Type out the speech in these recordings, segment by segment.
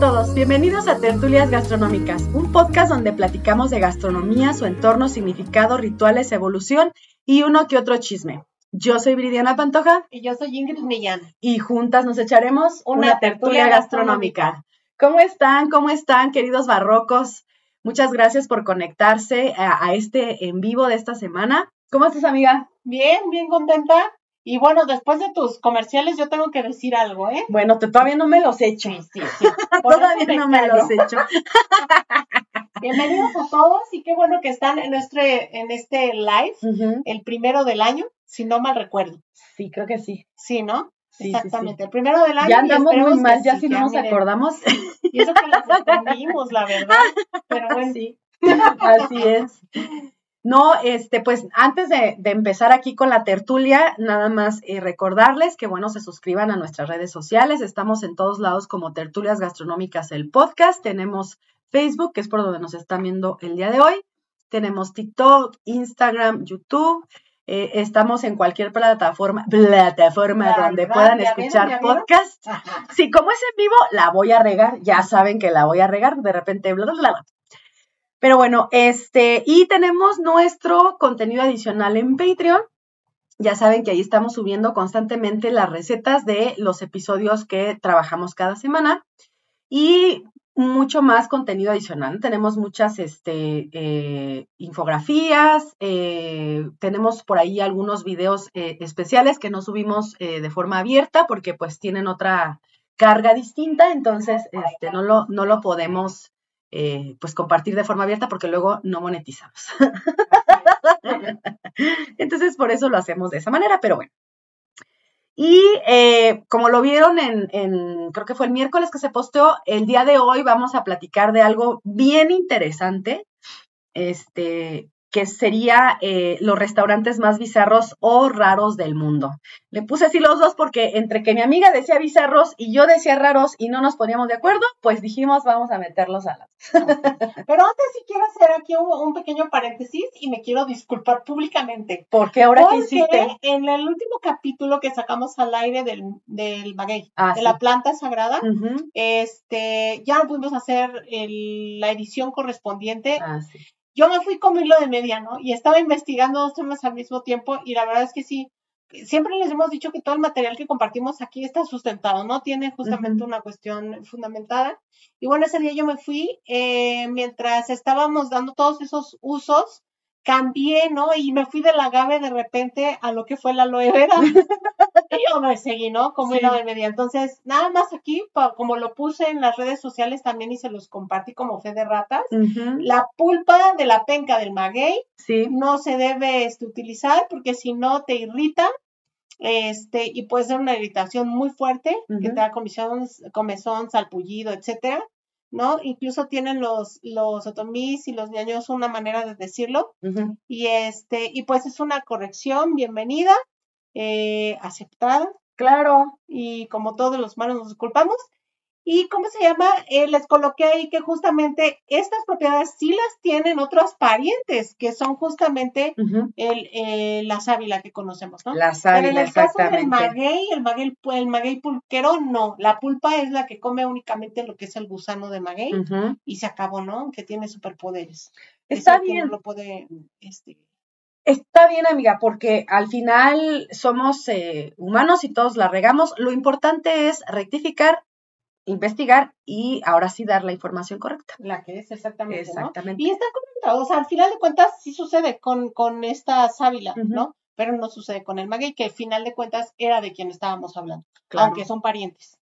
Todos, bienvenidos a Tertulias Gastronómicas, un podcast donde platicamos de gastronomía, su entorno, significado, rituales, evolución y uno que otro chisme. Yo soy Viridiana Pantoja. Y yo soy Ingrid Millán. Y juntas nos echaremos una, tertulia, gastronómica. ¿Cómo están? ¿Cómo están, queridos barrocos? Muchas gracias por conectarse a, a este en vivo de esta semana. ¿Cómo estás, amiga? Bien, bien contenta. Y bueno, después de tus comerciales, yo tengo que decir algo, ¿eh? Bueno, te, todavía no me los he hecho. Sí, sí, sí. todavía no me los he hecho. Bienvenidos a todos y qué bueno que están en, nuestro, en este live, el primero del año, si no mal recuerdo. Sí, creo que sí. Sí, ¿no? Sí, sí, Exactamente, el primero del año. Ya andamos muy mal, ya sí, si no nos miren. acordamos. Y eso que las escondimos, la verdad. Pero bueno, Sí, así es. No, este, pues antes de, de empezar aquí con la tertulia, nada más eh, recordarles que, bueno, se suscriban a nuestras redes sociales. Estamos en todos lados como Tertulias Gastronómicas, el podcast. Tenemos Facebook, que es por donde nos están viendo el día de hoy. Tenemos TikTok, Instagram, YouTube. Eh, estamos en cualquier plataforma, plataforma La donde puedan escuchar ¿Ya vieron? podcast. ajá. Sí, como es en vivo, la voy a regar. Ya saben que la voy a regar. De repente, bla, bla, bla. Pero bueno, este, y tenemos nuestro contenido adicional en Patreon. Ya saben que ahí estamos subiendo constantemente las recetas de los episodios que trabajamos cada semana y mucho más contenido adicional. Tenemos muchas este, eh, infografías, eh, tenemos por ahí algunos videos eh, especiales que no subimos de forma abierta porque pues tienen otra carga distinta, entonces este, no, lo, no lo podemos eh, pues compartir de forma abierta porque luego no monetizamos. Entonces, por eso lo hacemos de esa manera, pero bueno. Y eh, como lo vieron en, en, creo que fue el miércoles que se posteó, el día de hoy vamos a platicar de algo bien interesante, este, que sería eh, los restaurantes más bizarros o raros del mundo. Le puse así los dos porque entre que mi amiga decía bizarros y yo decía raros y no nos poníamos de acuerdo, pues dijimos vamos a meterlos a la... Pero antes sí quiero hacer aquí un, un pequeño paréntesis y me quiero disculpar públicamente. Porque ahora que hiciste... en el último capítulo que sacamos al aire del, del maguey, Ah, de sí. la planta sagrada, este, ya no pudimos hacer el- la edición correspondiente. Ah, sí. Yo me fui como hilo de media, ¿no? Y estaba investigando dos temas al mismo tiempo y la verdad es que sí, siempre les hemos dicho que todo el material que compartimos aquí está sustentado, ¿no? Tiene justamente una cuestión fundamentada. Y bueno, ese día yo me fui, eh, mientras estábamos dando todos esos usos, cambié, ¿no? Y me fui del agave de repente a lo que fue la aloe vera. y yo me seguí, ¿no? Como Sí. hilo de media. Entonces, nada más aquí, como lo puse en las redes sociales también y se los compartí como fe de ratas. La pulpa de la penca del maguey Sí. no se debe este, utilizar porque si no te irrita este, y puede ser una irritación muy fuerte que te da comezón, comezón, salpullido, etcétera, ¿no? Incluso tienen los, los otomís y los ñaños una manera de decirlo y este, y pues es una corrección bienvenida, eh, aceptada Claro. y como todos los humanos nos disculpamos. Y cómo se llama, Eh, les coloqué ahí que justamente estas propiedades sí las tienen otros parientes, que son justamente el, eh, la sábila que conocemos, ¿no? La Pero en sábila, el caso del exactamente. maguey, el maguey, el maguey pulquero, no. La pulpa es la que come únicamente lo que es el gusano de maguey y se acabó, ¿no? Que tiene superpoderes. Está Eso bien. No lo puede, este, Está bien, amiga, porque al final somos eh, humanos y todos la regamos. Lo importante es rectificar, investigar y ahora sí dar la información correcta. la que es exactamente, ¿no? Exactamente. Y está correcto, o sea, al final de cuentas sí sucede con, con esta sábila. ¿no? Pero no sucede con el maguey, que al final de cuentas era de quien estábamos hablando, Claro. aunque son parientes.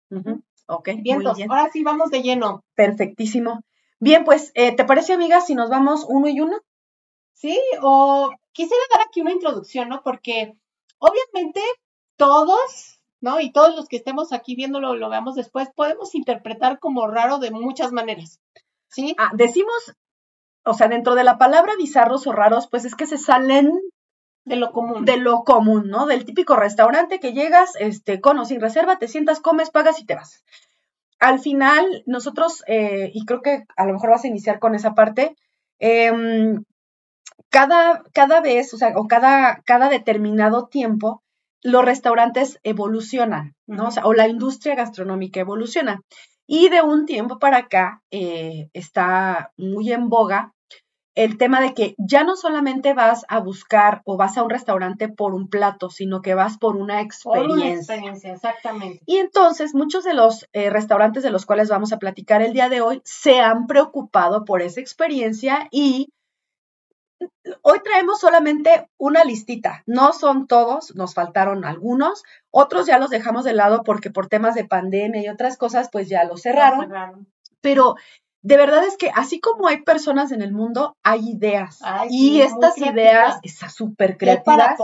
Ok, bien. ahora sí vamos de lleno. Perfectísimo. Bien, pues, eh, ¿te parece, amiga, si nos vamos uno y uno? Sí, o quisiera dar aquí una introducción, ¿no? Porque obviamente todos ¿no? Y todos los que estemos aquí viéndolo, lo veamos después, podemos interpretar como raro de muchas maneras, ¿sí? Ah, decimos, o sea, dentro de la palabra bizarros o raros, pues es que se salen de lo común. de lo común, ¿no? Del típico restaurante que llegas, este, con o sin reserva, te sientas, comes, pagas y te vas. Al final, nosotros, eh, y creo que a lo mejor vas a iniciar con esa parte, em, cada, cada vez, o sea, o cada, cada determinado tiempo, los restaurantes evolucionan, ¿no? O, sea, o la industria gastronómica evoluciona. Y de un tiempo para acá eh, está muy en boga el tema de que ya no solamente vas a buscar o vas a un restaurante por un plato, sino que vas por una experiencia. Por una experiencia, exactamente. Y entonces muchos de los eh, restaurantes de los cuales vamos a platicar el día de hoy se han preocupado por esa experiencia y hoy traemos solamente una listita. No son todos, nos faltaron algunos. Otros ya los dejamos de lado porque por temas de pandemia y otras cosas, pues ya los cerraron. cerraron. Pero de verdad es que así como hay personas en el mundo, hay ideas. y estas ideas, esas súper creativas,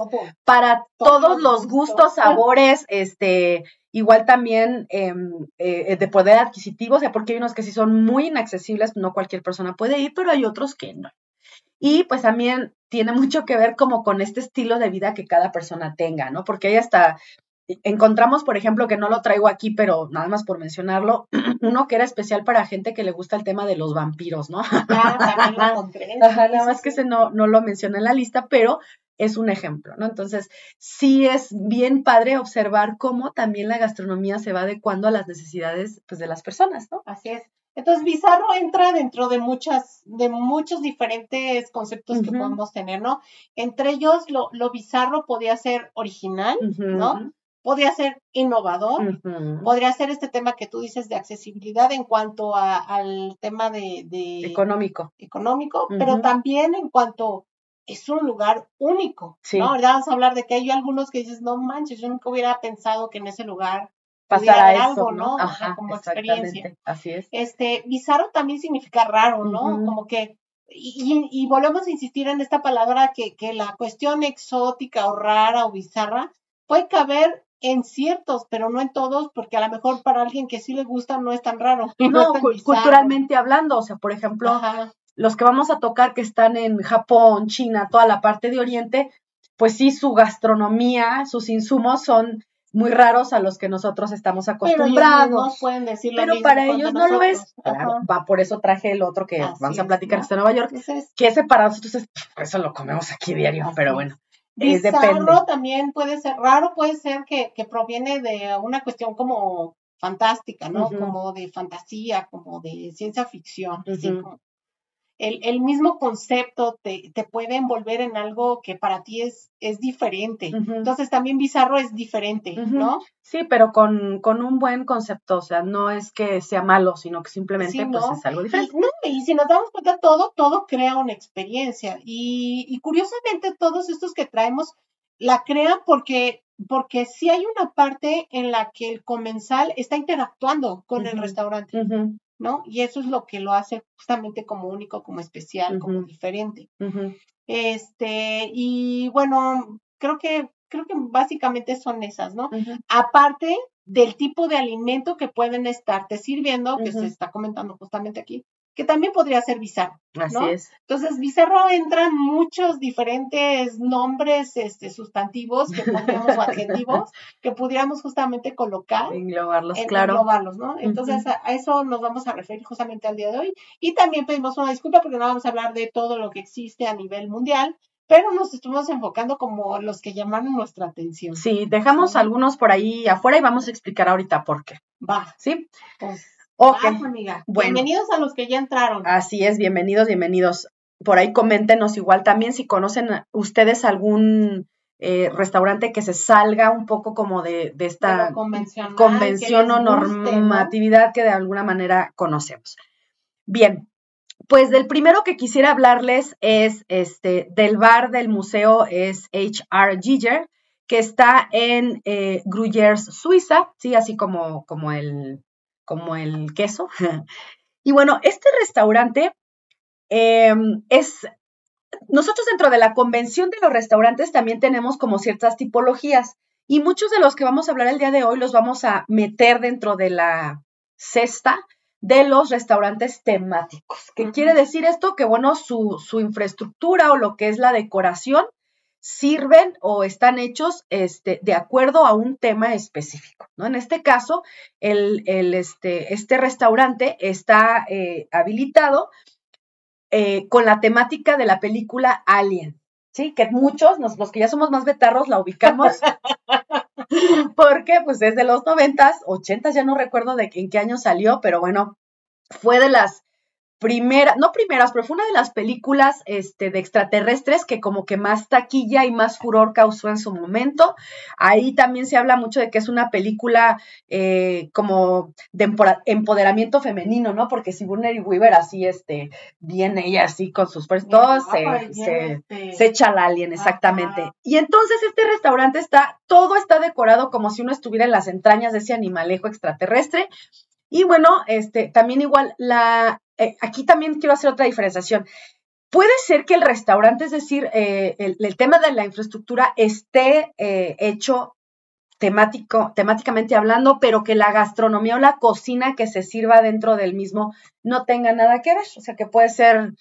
para, todos los gustos, sabores, este, igual también em, eh, de poder adquisitivo, o sea, porque hay unos que sí son muy inaccesibles, no cualquier persona puede ir, pero hay otros que no. Y pues también tiene mucho que ver como con este estilo de vida que cada persona tenga, ¿no? Porque hay hasta encontramos, por ejemplo, que no lo traigo aquí, pero nada más por mencionarlo, uno que era especial para gente que le gusta el tema de los vampiros, ¿no? Ah, lo nada más que ese no, no lo mencioné en la lista, pero es un ejemplo, ¿no? Entonces, sí es bien padre observar cómo también la gastronomía se va adecuando a las necesidades pues, de las personas, ¿no? Así es. Entonces, bizarro entra dentro de muchas, de muchos diferentes conceptos que podemos tener, ¿no? Entre ellos, lo, lo bizarro podía ser original, ¿no? podría ser innovador, podría ser este tema que tú dices de accesibilidad en cuanto al tema de, económico, económico pero también en cuanto es un lugar único, ¿no? Vamos a hablar de que hay algunos que dices, no manches, yo nunca hubiera pensado que en ese lugar pasara eso, algo, ¿no? Ajá, como experiencia. Así es. Este, bizarro también significa raro, ¿no? Como que y, y, volvemos a insistir en esta palabra que, que la cuestión exótica o rara o bizarra puede caber en ciertos, pero no en todos, porque a lo mejor para alguien que sí le gusta no es tan raro. No, culturalmente hablando, o sea, por ejemplo, los que vamos a tocar que están en Japón, China, toda la parte de Oriente, pues sí, su gastronomía, sus insumos son muy raros a los que nosotros estamos acostumbrados. Pero, no pueden decir pero para ellos no lo es. va, por eso traje el otro que vamos a platicar que está en Nueva York, que ese para nosotros es, eso lo comemos aquí diario, pero bueno. Bizarro también puede ser, raro puede ser que, que, proviene de una cuestión como fantástica, ¿no? Como de fantasía, como de ciencia ficción, el, mismo concepto te, te, puede envolver en algo que para ti es, es diferente. Entonces también bizarro es diferente, ¿no? Sí, pero con, con, un buen concepto, o sea, no es que sea malo, sino que simplemente pues, es algo diferente. Y, si nos damos cuenta, todo, todo crea una experiencia. Y, y curiosamente todos estos que traemos la crean porque porque sí hay una parte en la que el comensal está interactuando con el restaurante. ¿No? Y eso es lo que lo hace justamente como único, como especial, como diferente. Este, y bueno, creo que, creo que básicamente son esas, ¿no? Aparte del tipo de alimento que pueden estarte sirviendo, que se está comentando justamente aquí, que también podría ser bizarro. Así es. Entonces, bizarro entran muchos diferentes nombres este, sustantivos que podríamos, o adjetivos que pudiéramos justamente colocar. Englobarlos, claro. Englobarlos, ¿no? Entonces, a, eso nos vamos a referir justamente al día de hoy. Y también pedimos una disculpa porque no vamos a hablar de todo lo que existe a nivel mundial, pero nos estuvimos enfocando como los que llamaron nuestra atención. Sí, dejamos algunos por ahí afuera y vamos a explicar ahorita por qué. Va. ¿Sí? Pues Ok. amiga. Bienvenidos a los que ya entraron. Así es, bienvenidos, bienvenidos. Por ahí coméntenos igual también si conocen ustedes algún eh, restaurante que se salga un poco como de, esta convención o normatividad que de alguna manera conocemos. Bien, pues del primero que quisiera hablarles es este del bar del museo es H.R. Giger, que está en eh, Gruyères, Suiza, sí, así como, como el, como el queso. y bueno, este restaurante em, es, nosotros dentro de la convención de los restaurantes también tenemos como ciertas tipologías Y muchos de los que vamos a hablar el día de hoy los vamos a meter dentro de la cesta de los restaurantes temáticos. ¿Qué quiere decir esto? Que bueno, su, su, infraestructura o lo que es la decoración sirven o están hechos este, de acuerdo a un tema específico. ¿no? En este caso, el, el, este, este, restaurante está eh, habilitado eh, con la temática de la película Alien. Sí, que muchos, los que ya somos más betarros, la ubicamos porque pues desde los noventas, ochentas, ya no recuerdo de en qué año salió, pero bueno, fue de las primeras, no primeras, pero fue una de las películas este, de extraterrestres que como que más taquilla y más furor causó en su momento. Ahí también se habla mucho de que es una película eh, como de empoderamiento femenino, ¿no? Porque Sigourney Weaver así, este, viene ella así con sus puestos, se, se, echa al alien, exactamente. Y entonces este restaurante está, todo está decorado como si uno estuviera en las entrañas de ese animalejo extraterrestre. Y bueno, este, también igual la, eh, aquí también quiero hacer otra diferenciación. Puede ser que el restaurante, es decir, eh, el, tema de la infraestructura esté eh, hecho temático, temáticamente hablando, pero que la gastronomía o la cocina que se sirva dentro del mismo no tenga nada que ver. O sea, que puede ser,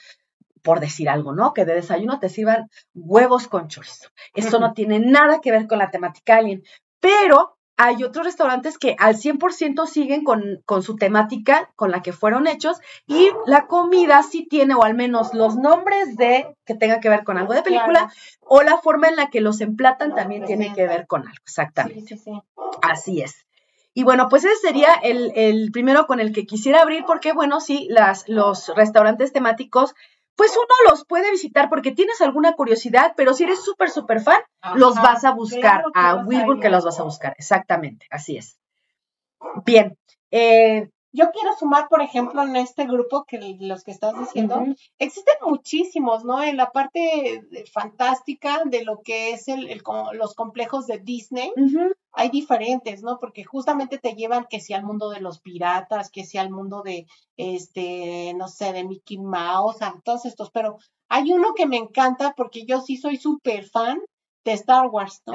por decir algo, ¿no? Que de desayuno te sirvan huevos con chorizo. Eso no tiene nada que ver con la temática alien. Pero hay otros restaurantes que al 100% siguen con, con, su temática con la que fueron hechos y la comida sí tiene, o al menos los nombres de que tenga que ver con algo de película, o la forma en la que los emplatan también tiene que ver con algo, exactamente. Así es. Y bueno, pues ese sería el, el, primero con el que quisiera abrir, porque bueno, sí, las, los restaurantes temáticos pues uno los puede visitar porque tienes alguna curiosidad, pero si eres súper, súper fan, los vas a buscar a Wilbur que los vas a buscar. Exactamente, así es. Bien, eh, yo quiero sumar, por ejemplo, en este grupo que los que estás diciendo, existen muchísimos, ¿no? En la parte fantástica de lo que es el, los complejos de Disney, hay diferentes, ¿no? Porque justamente te llevan que sea al mundo de los piratas, que sea al mundo de, este, no sé, de Mickey Mouse, a todos estos, pero hay uno que me encanta porque yo sí soy súper fan, de Star Wars, ¿no?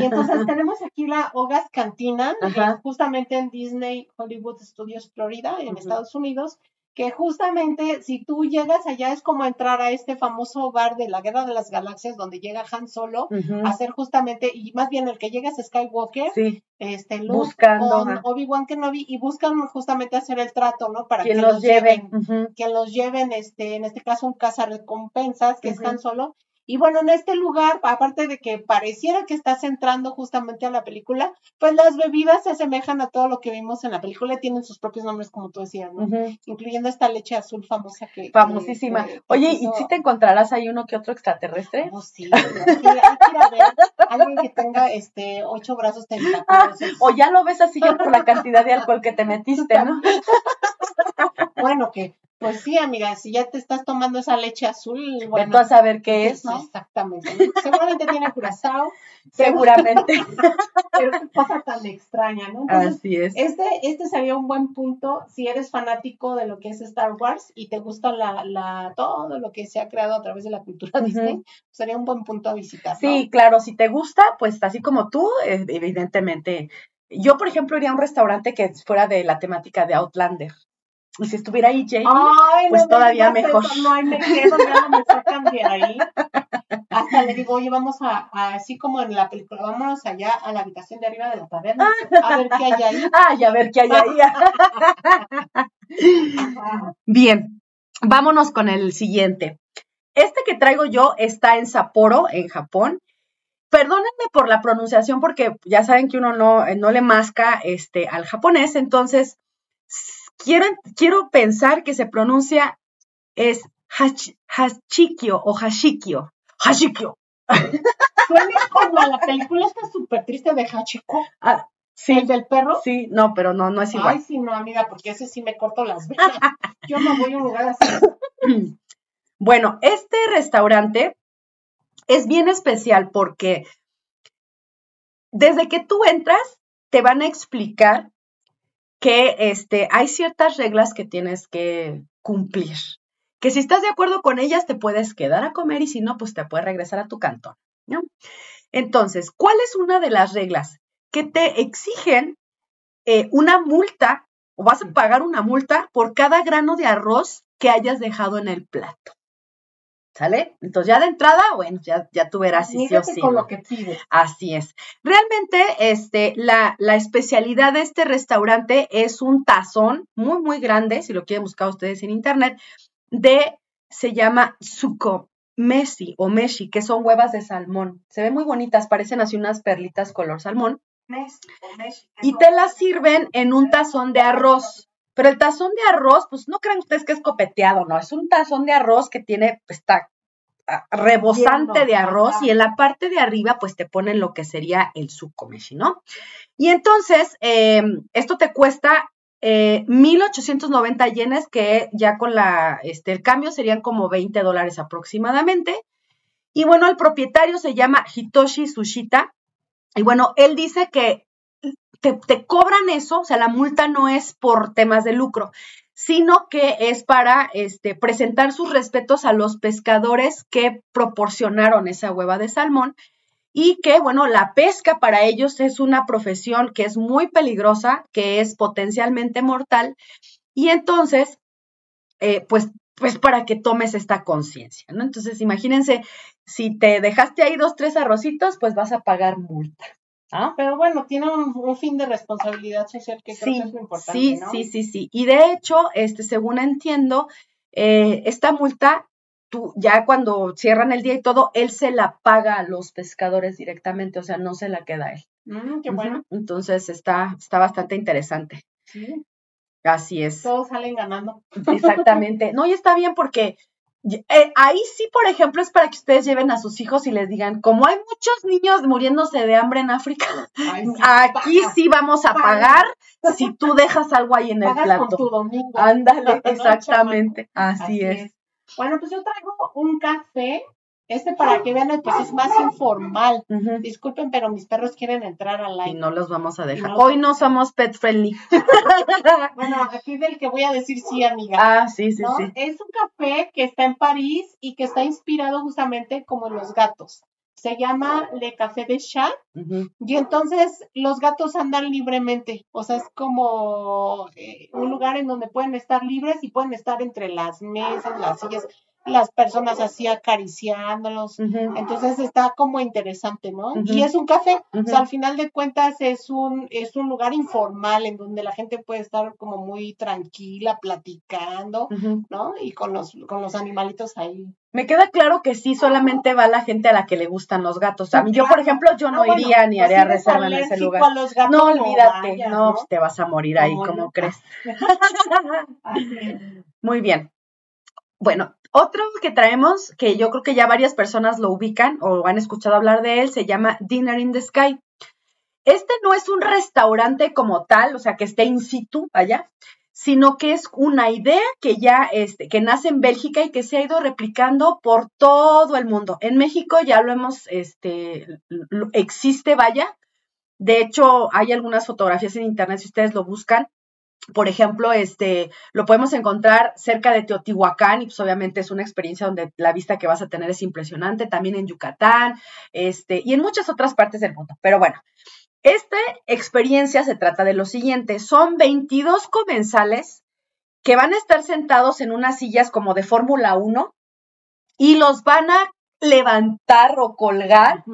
Y entonces tenemos aquí la Hogas Cantina, justamente en Disney Hollywood Studios Florida, en Estados Unidos, que justamente si tú llegas allá es como entrar a este famoso bar de la Guerra de las Galaxias donde llega Han Solo a hacer justamente, y más bien el que llega es Skywalker, este Luke Buscando, Obi-Wan Kenobi y buscan justamente hacer el trato, ¿no? Para que los lleven, que los lleven, este, en este caso un recompensas que es Han Solo, y bueno, en este lugar, aparte de que pareciera que estás entrando justamente a la película, pues las bebidas se asemejan a todo lo que vimos en la película y tienen sus propios nombres, como tú decías, ¿no? Incluyendo esta leche azul famosa que... Famosísima. Oye, ¿y si te encontrarás ahí uno que otro extraterrestre? Oh, sí, hay que, ir a ver alguien que tenga este ocho brazos tentáculos. o ya lo ves así por la cantidad de alcohol que te metiste, ¿no? bueno, que pues sí, amiga, si ya te estás tomando esa leche azul, bueno. Tú a saber qué es, ¿no? Exactamente. Seguramente tiene curazao. Seguramente. Pero qué cosa tan extraña, ¿no? Así es. Este, este sería un buen punto si eres fanático de lo que es Star Wars y te gusta la, la, todo lo que se ha creado a través de la cultura Disney, sería un buen punto a visitar. Sí, claro, si te gusta, pues así como tú, eh, evidentemente. Yo, por ejemplo, iría a un restaurante que fuera de la temática de Outlander. Y si estuviera ahí Jamie, pues todavía mejor. no, hay me quedo, ya no me sacan de ahí. Hasta le digo, oye, vamos a, así como en la película, vámonos allá a la habitación de arriba de la taberna, a ver qué hay ahí. Ay, a ver qué hay ahí. Bien, vámonos con el siguiente. Este que traigo yo está en Sapporo, en Japón. Perdónenme por la pronunciación porque ya saben que uno no, no le masca este, al japonés, entonces quiero, quiero pensar que se pronuncia es hachikio o hashikio. Hashikio. Suena como la película está súper triste de Hachiko. Ah, sí. ¿El del perro? Sí, no, pero no, no es igual. Ay, sí, no, amiga, porque ese sí me corto las venas. Yo no voy a un lugar así. Bueno, este restaurante es bien especial porque desde que tú entras, te van a explicar que este, hay ciertas reglas que tienes que cumplir. Que si estás de acuerdo con ellas, te puedes quedar a comer y si no, pues te puedes regresar a tu cantón. ¿no? Entonces, ¿cuál es una de las reglas? Que te exigen eh, una multa o vas a pagar una multa por cada grano de arroz que hayas dejado en el plato. ¿Sale? Entonces ya de entrada, bueno, ya, ya tú verás si sí o sí. con lo que pides. Así es. Realmente, este, la, la, especialidad de este restaurante es un tazón muy, muy grande, si lo quieren buscar ustedes en internet, de, se llama suco Messi o Meshi, que son huevas de salmón. Se ven muy bonitas, parecen así unas perlitas color salmón. Y te las sirven en un tazón de arroz. Pero el tazón de arroz, pues no crean ustedes que es copeteado, no, es un tazón de arroz que tiene, pues, está ah, rebosante de arroz y en la parte de arriba pues te ponen lo que sería el meshi, ¿no? Y entonces, em, esto te cuesta eh, 1.890 yenes, que ya con la, este, el cambio serían como 20 dólares aproximadamente. Y bueno, el propietario se llama Hitoshi Sushita. Y bueno, él dice que te, cobran eso, o sea, la multa no es por temas de lucro, sino que es para este, presentar sus respetos a los pescadores que proporcionaron esa hueva de salmón y que, bueno, la pesca para ellos es una profesión que es muy peligrosa, que es potencialmente mortal, y entonces, eh, pues, pues para que tomes esta conciencia, ¿no? Entonces, imagínense, si te dejaste ahí dos, tres arrocitos, pues vas a pagar multa. ¿Ah? Pero bueno, tiene un, fin de responsabilidad social que creo que es muy importante. Sí, sí, sí, sí. Y de hecho, este, según entiendo, eh, esta multa, tú, ya cuando cierran el día y todo, él se la paga a los pescadores directamente, o sea, no se la queda a él. Mm, qué bueno. Entonces está, está bastante interesante. Sí. Así es. Todos salen ganando. Exactamente. No, y está bien porque eh, ahí sí, por ejemplo, es para que ustedes lleven a sus hijos y les digan, como hay muchos niños muriéndose de hambre en África, aquí sí vamos a pagar si tú dejas algo ahí en el plato. Ándale, exactamente, así, es. Bueno, pues yo traigo un café este para que vean, pues es más informal. Disculpen, pero mis perros quieren entrar al live. Y no los vamos a dejar. Hoy no somos pet friendly. bueno, aquí del que voy a decir sí, amiga. Ah, sí, sí, sí. Es un café que está en París y que está inspirado justamente como en los gatos. Se llama Le Café de Chat. Y entonces los gatos andan libremente. O sea, es como eh, un lugar en donde pueden estar libres y pueden estar entre las mesas, las sillas las personas así acariciándolos. Entonces está como interesante, ¿no? Y es un café. O sea, al final de cuentas es un, es un lugar informal en donde la gente puede estar como muy tranquila, platicando, ¿no? Y con los, con los animalitos ahí. Me queda claro que sí, solamente va la gente a la que le gustan los gatos. A mí, yo, por ejemplo, yo no, iría ni pues haría reserva en ese lugar. no, olvídate, no, te vas a morir ahí, como crees? Muy bien. Bueno, otro que traemos, que yo creo que ya varias personas lo ubican o han escuchado hablar de él, se llama Dinner in the Sky. Este no es un restaurante como tal, o sea, que esté in situ allá, sino que es una idea que ya este, que nace en Bélgica y que se ha ido replicando por todo el mundo. En México ya lo hemos, este, existe, vaya. De hecho, hay algunas fotografías en internet si ustedes lo buscan por ejemplo, este, lo podemos encontrar cerca de Teotihuacán y pues obviamente es una experiencia donde la vista que vas a tener es impresionante, también en Yucatán, este, y en muchas otras partes del mundo. Pero bueno, esta experiencia se trata de lo siguiente, son 22 comensales que van a estar sentados en unas sillas como de Fórmula 1 y los van a levantar o colgar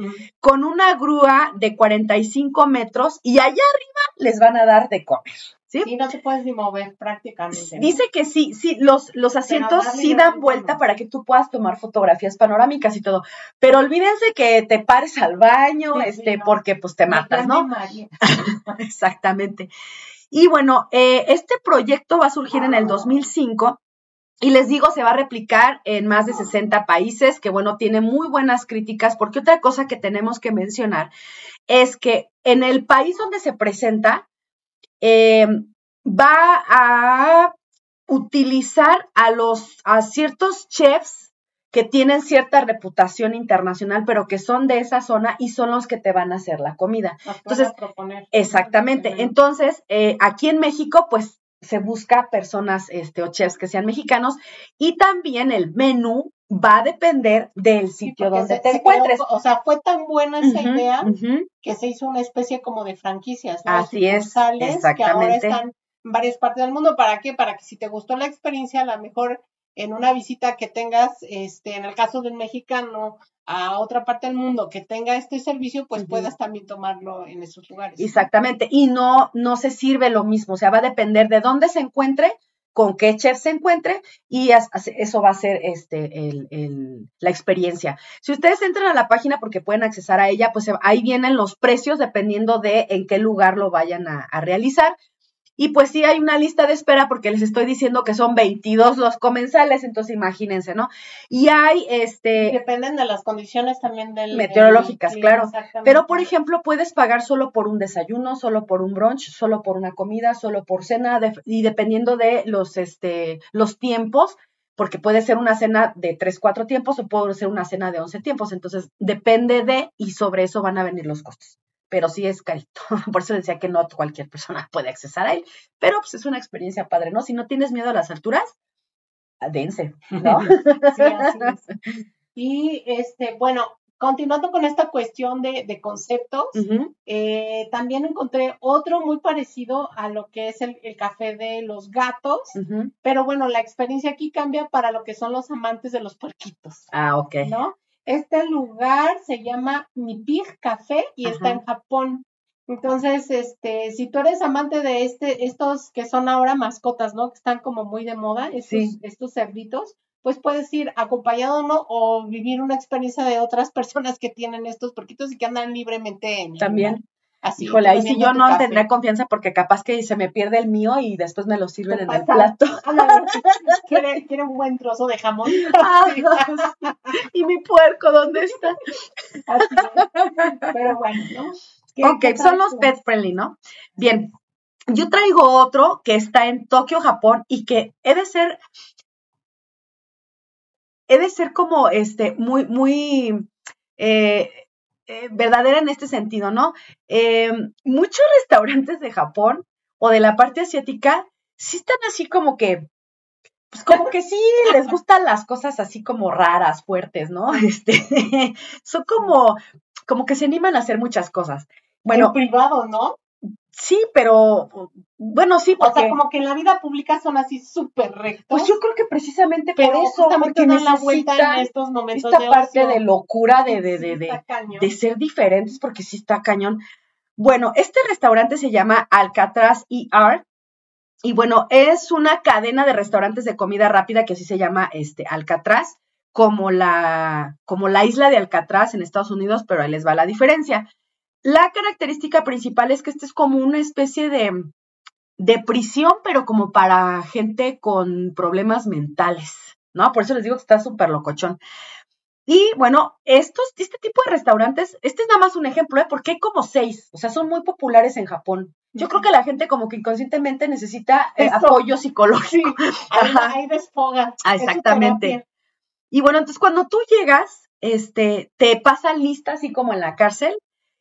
con una grúa de 45 metros y allá arriba les van a dar de comer. ¿Sí? no te puedes ni mover prácticamente. Dice que sí, sí, los, los asientos sí dan vuelta para que tú puedas tomar fotografías panorámicas y todo. Pero olvídense que te pares al baño, este, porque pues te matas, ¿no? Exactamente. Y bueno, eh, este proyecto va a surgir en el 2005 y les digo, se va a replicar en más de 60 países, que bueno, tiene muy buenas críticas, porque otra cosa que tenemos que mencionar es que en el país donde se presenta, eh, va a utilizar a los a ciertos chefs que tienen cierta reputación internacional, pero que son de esa zona y son los que te van a hacer la comida. Entonces, exactamente. Entonces, eh, aquí en México, pues se busca personas este, o chefs que sean mexicanos y también el menú va a depender del sitio donde se- te se encuentres. o sea, fue tan buena esa idea que se hizo una especie como de franquicias, ¿no? Así es, Que ahora están en varias partes del mundo. ¿Para qué? Para que si te gustó la experiencia, a lo mejor en una visita que tengas, este, en el caso del mexicano, a otra parte del mundo que tenga este servicio, pues puedas también tomarlo en esos lugares. Exactamente, y no, no se sirve lo mismo, o sea, va a depender de dónde se encuentre, con qué chef se encuentre, y eso va a ser este, el- el- la experiencia. Si ustedes entran a la página porque pueden accesar a ella, pues ahí vienen los precios dependiendo de en qué lugar lo vayan a, a realizar. Y pues sí hay una lista de espera porque les estoy diciendo que son 22 los comensales, entonces imagínense, ¿no? Y hay este Dependen de las condiciones también del Meteorológicas, del claro. Pero, por ejemplo, puedes pagar solo por un desayuno, solo por un brunch, solo por una comida, solo por cena, de- y dependiendo de los, este, los tiempos, porque puede ser una cena de tres, cuatro tiempos o puede ser una cena de 11 tiempos. Entonces, depende de, y sobre eso van a venir los costos. Pero sí es carito. Por eso decía que no cualquier persona puede accesar a él. Pero pues es una experiencia padre, ¿no? Si no tienes miedo a las alturas, dense, ¿no? Sí, así es. Y este, bueno, continuando con esta cuestión de, de conceptos, eh, también encontré otro muy parecido a lo que es el, el café de los gatos, pero bueno, la experiencia aquí cambia para lo que son los amantes de los puerquitos, Ah, ok. ¿no? Este lugar se llama Mi Pig Café y está en Japón. Entonces, este, si tú eres amante de este, estos que son ahora mascotas, ¿no? Que están como muy de moda, estos, Sí. estos cerditos, pues puedes ir acompañado, ¿no? O vivir una experiencia de otras personas que tienen estos porquitos y que andan libremente en el También. Así. Híjole, ahí sí yo no café. tendría confianza porque capaz que se me pierde el mío y después me lo sirven en el plato. Ándale, quiere, quiere un buen trozo de jamón. Ay, ¿Y mi puerco dónde está? Así es. Pero bueno, ¿no? ¿Qué- Ok, qué son los pet friendly, ¿no? Bien, yo traigo otro que está en Tokio, Japón, y que he de ser, he de ser como este, muy, muy eh, eh, verdadera en este sentido, ¿no? Eh, muchos restaurantes de Japón o de la parte asiática sí están así como que, pues como que sí les gustan las cosas así como raras, fuertes, ¿no? Este, son como, como que se animan a hacer muchas cosas. Bueno, en privado, ¿no? Sí, pero bueno, sí, O porque sea, como que en la vida pública son así súper rectos. pues yo creo que precisamente pero por eso, porque dan la vuelta en estos momentos esta de parte de locura de, de, de, de, de ser diferentes, porque sí está cañón. Bueno, este restaurante se llama Alcatraz ER. Y bueno, es una cadena de restaurantes de comida rápida que así se llama este Alcatraz, como la, como la isla de Alcatraz en Estados Unidos, pero ahí les va la diferencia. La característica principal es que este es como una especie de, de prisión, pero como para gente con problemas mentales, ¿no? Por eso les digo que está súper locochón. Y bueno, estos, este tipo de restaurantes, este es nada más un ejemplo, ¿eh? Porque hay como seis, o sea, son muy populares en Japón. Yo creo que la gente como que inconscientemente necesita eh, apoyo psicológico. Ajá. ahí desfoga. Ah, exactamente. Y bueno, entonces cuando tú llegas, este, te pasan lista así como en la cárcel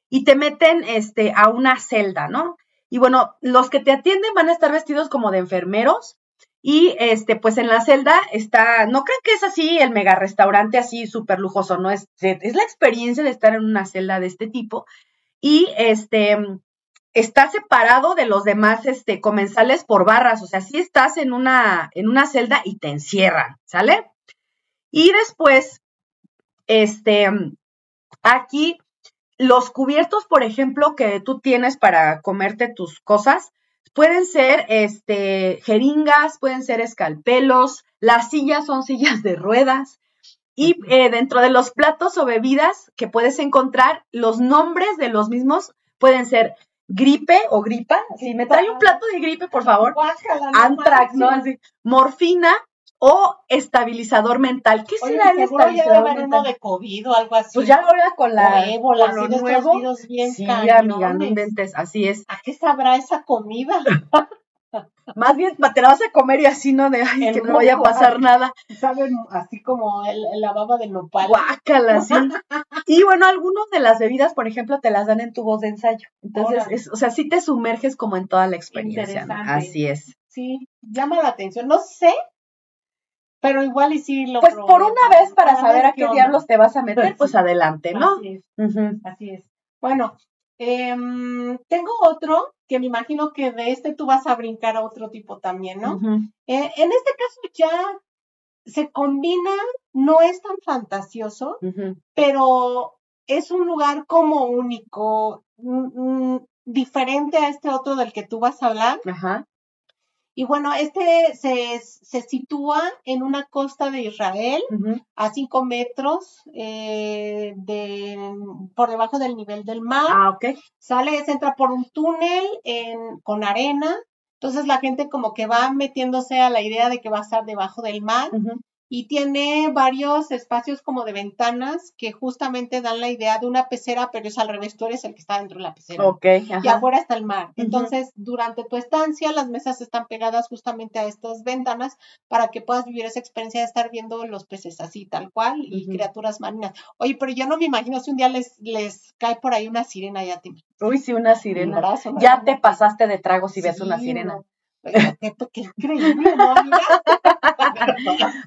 y te meten este, a una celda, ¿no? Y bueno, los que te atienden van a estar vestidos como de enfermeros y este, pues en la celda está, no creo que es así el mega restaurante así súper lujoso, ¿no? Es, es la experiencia de estar en una celda de este tipo y este, está separado de los demás este, comensales por barras, o sea, sí estás en una, en una celda y te encierran, ¿sale? Y después, este, aquí los cubiertos, por ejemplo, que tú tienes para comerte tus cosas, pueden ser este, jeringas, pueden ser escalpelos, las sillas son sillas de ruedas. Y eh, dentro de los platos o bebidas que puedes encontrar, los nombres de los mismos pueden ser gripe o gripa. Si me trae un plato de gripe, por favor. Guácala, no Antrax, ¿no? Así, morfina o estabilizador mental. ¿Qué Oye, será el ya estabilizador uno mental? de COVID o algo así. Pues ya ahora con la O ébola, con lo nuevo. bien Sí, amiga, no inventes, así es. ¿A qué sabrá esa comida? Más bien te la vas a comer y así no de ay, El que no vaya a pasar ay. nada. Saben así como el, la baba de nopal. Guácala, sí. Y bueno, algunos de las bebidas, por ejemplo, te las dan en tubos de ensayo. Entonces, es, o sea, sí te sumerges como en toda la experiencia. Así es. Sí, llama la atención. No sé pero igual y sí lo Pues por una vez para saber a qué diablos te vas a meter, pues adelante, ¿no? Así es, así es. Bueno, em, tengo otro que me imagino que de este tú vas a brincar a otro tipo también, ¿no? Eh, en este caso ya se combina, no es tan fantasioso, pero es un lugar como único, mm, mm, diferente a este otro del que tú vas a hablar. Ajá. Y bueno, este se, se sitúa en una costa de Israel, a cinco metros eh, de, por debajo del nivel del mar. Ah, ok. Sale, se entra por un túnel en- con arena. Entonces la gente como que va metiéndose a la idea de que va a estar debajo del mar. Y tiene varios espacios como de ventanas que justamente dan la idea de una pecera, pero es al revés, tú eres el que está dentro de la pecera. Ok, Y afuera está el mar. Entonces, durante tu estancia, las mesas están pegadas justamente a estas ventanas para que puedas vivir esa experiencia de estar viendo los peces así, tal cual, y criaturas marinas. Oye, pero yo no me imagino si un día les, les cae por ahí una sirena, ya te Uy, sí, una Un sirena. brazo, ¿no? Ya te pasaste de trago si ves una sirena. no. Oye, Qué, qué increíble, ¿no, amiga?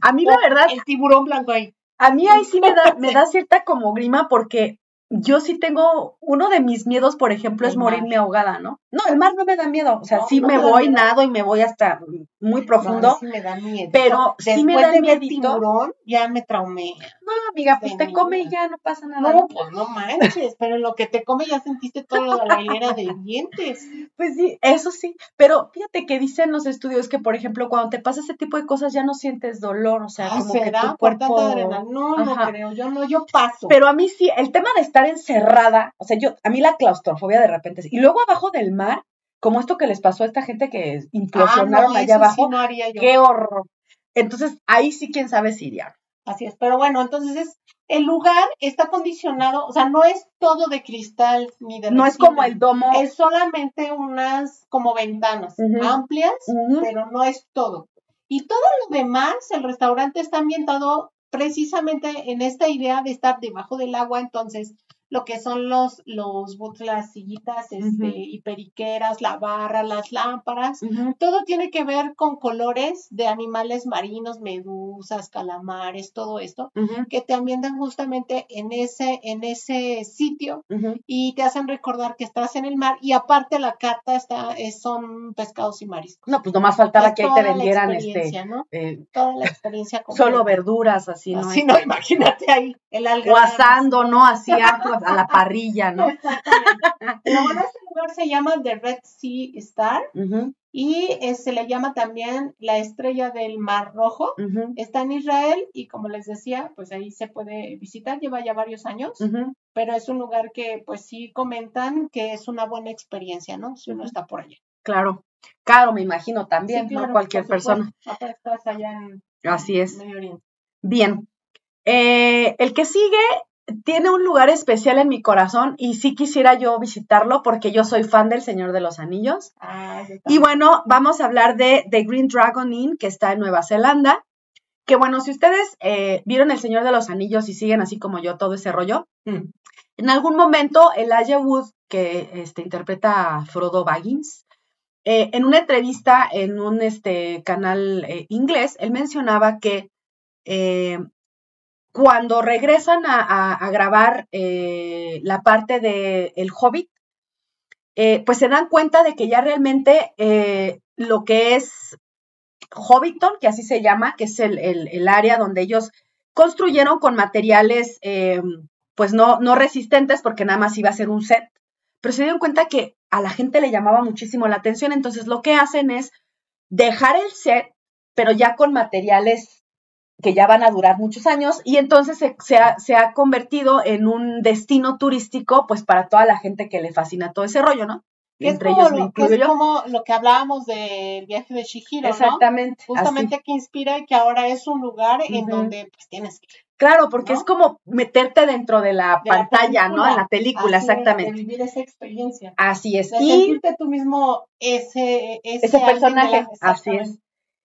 A mí la verdad, El tiburón blanco ahí. a mí ahí sí me da, me da cierta como grima porque yo sí tengo, uno de mis miedos, por ejemplo, es El mar. morirme ahogada, ¿no? No, el mar no me da miedo, o sea, No, sí no me da voy, miedo. nado y me voy hasta muy No, profundo. mí sí me da miedo. pero sí me Después da de ver miedito. tiburón, ya me traumé. No, amiga, pues te come y ya no pasa nada. No, ¿no? pues no manches, pero en lo que te come ya sentiste de la hilera de dientes. Pues sí, eso sí, pero fíjate que dicen los estudios que, por ejemplo, cuando te pasa ese tipo de cosas ya no sientes dolor, o sea, Ah, como que ¿Será tu por cuerpo... No, no Ajá. creo, yo no, yo paso. Pero a mí sí, el tema de estar encerrada, o sea, yo, a mí la claustrofobia de repente, y luego abajo del mar, como esto que les pasó a esta gente que Ah, implosionaron no, allá abajo, sí no haría yo. qué horror. Entonces, ahí sí, quién sabe si iría. Así es, pero bueno, entonces es- el lugar está condicionado, o sea, no es todo de cristal ni de No es como el domo. es solamente unas como ventanas amplias, pero no es todo. Y todo lo demás, el restaurante está ambientado precisamente en esta idea de estar debajo del agua, entonces lo que son los, los las sillitas este, y periqueras, la barra, las lámparas, todo tiene que ver con colores de animales marinos, medusas, calamares, todo esto, que te ambientan justamente en ese, en ese sitio y te hacen recordar que estás en el mar y aparte la carta está, es- son pescados y mariscos. No, pues nomás faltaba Es que ahí te vendieran este, ¿no? eh, Toda la experiencia solo completa. verduras, así, ¿no? Así no, imagínate ahí el alga. O asando, ¿no? Así a, a la parrilla, ¿no? Exactamente. Pero bueno, este lugar se llama The Red Sea Star y eh, se le llama también la estrella del Mar Rojo. Está en Israel y como les decía, pues ahí se puede visitar, lleva ya varios años, pero es un lugar que pues sí comentan que es una buena experiencia, ¿no? Si uno está por allá. Claro, claro, me imagino también, Sí, ¿no? Cualquier persona. Aparte estás allá en Así es. Medio Oriente. Bien. Eh, el que sigue tiene un lugar especial en mi corazón y sí quisiera yo visitarlo porque yo soy fan del Señor de los Anillos. Ah, Y bueno, vamos a hablar de The Green Dragon Inn, que está en Nueva Zelanda. Que bueno, si ustedes eh, vieron El Señor de los Anillos y siguen así como yo todo ese rollo, Mm. en algún momento Elijah Wood, que este, interpreta a Frodo Baggins, eh, en una entrevista en un este, canal eh, inglés, él mencionaba que cuando regresan a, grabar eh, la parte de El Hobbit, eh, pues se dan cuenta de que ya realmente eh, lo que es Hobbiton, que así se llama, que es el, el- área donde ellos construyeron con materiales eh, pues no, no resistentes porque nada más iba a ser un set, pero se dieron cuenta que a la gente le llamaba muchísimo la atención, entonces lo que hacen es dejar el set, pero ya con materiales que ya van a durar muchos años y entonces se, se ha, se ha convertido en un destino turístico pues para toda la gente que le fascina todo ese rollo, ¿no? Que es Entre ellos me lo, que incluyo es yo. como lo que hablábamos del viaje de Shihiro, ¿no? Exactamente. así. Justamente que inspira y que ahora es un lugar en donde pues tienes que ir. Claro, porque ¿no? es como meterte dentro de la De la pantalla, ¿no? En la película, Así es, exactamente. de vivir esa experiencia. Así es. De Y sentirte tú mismo ese, ese, ese personaje, así es.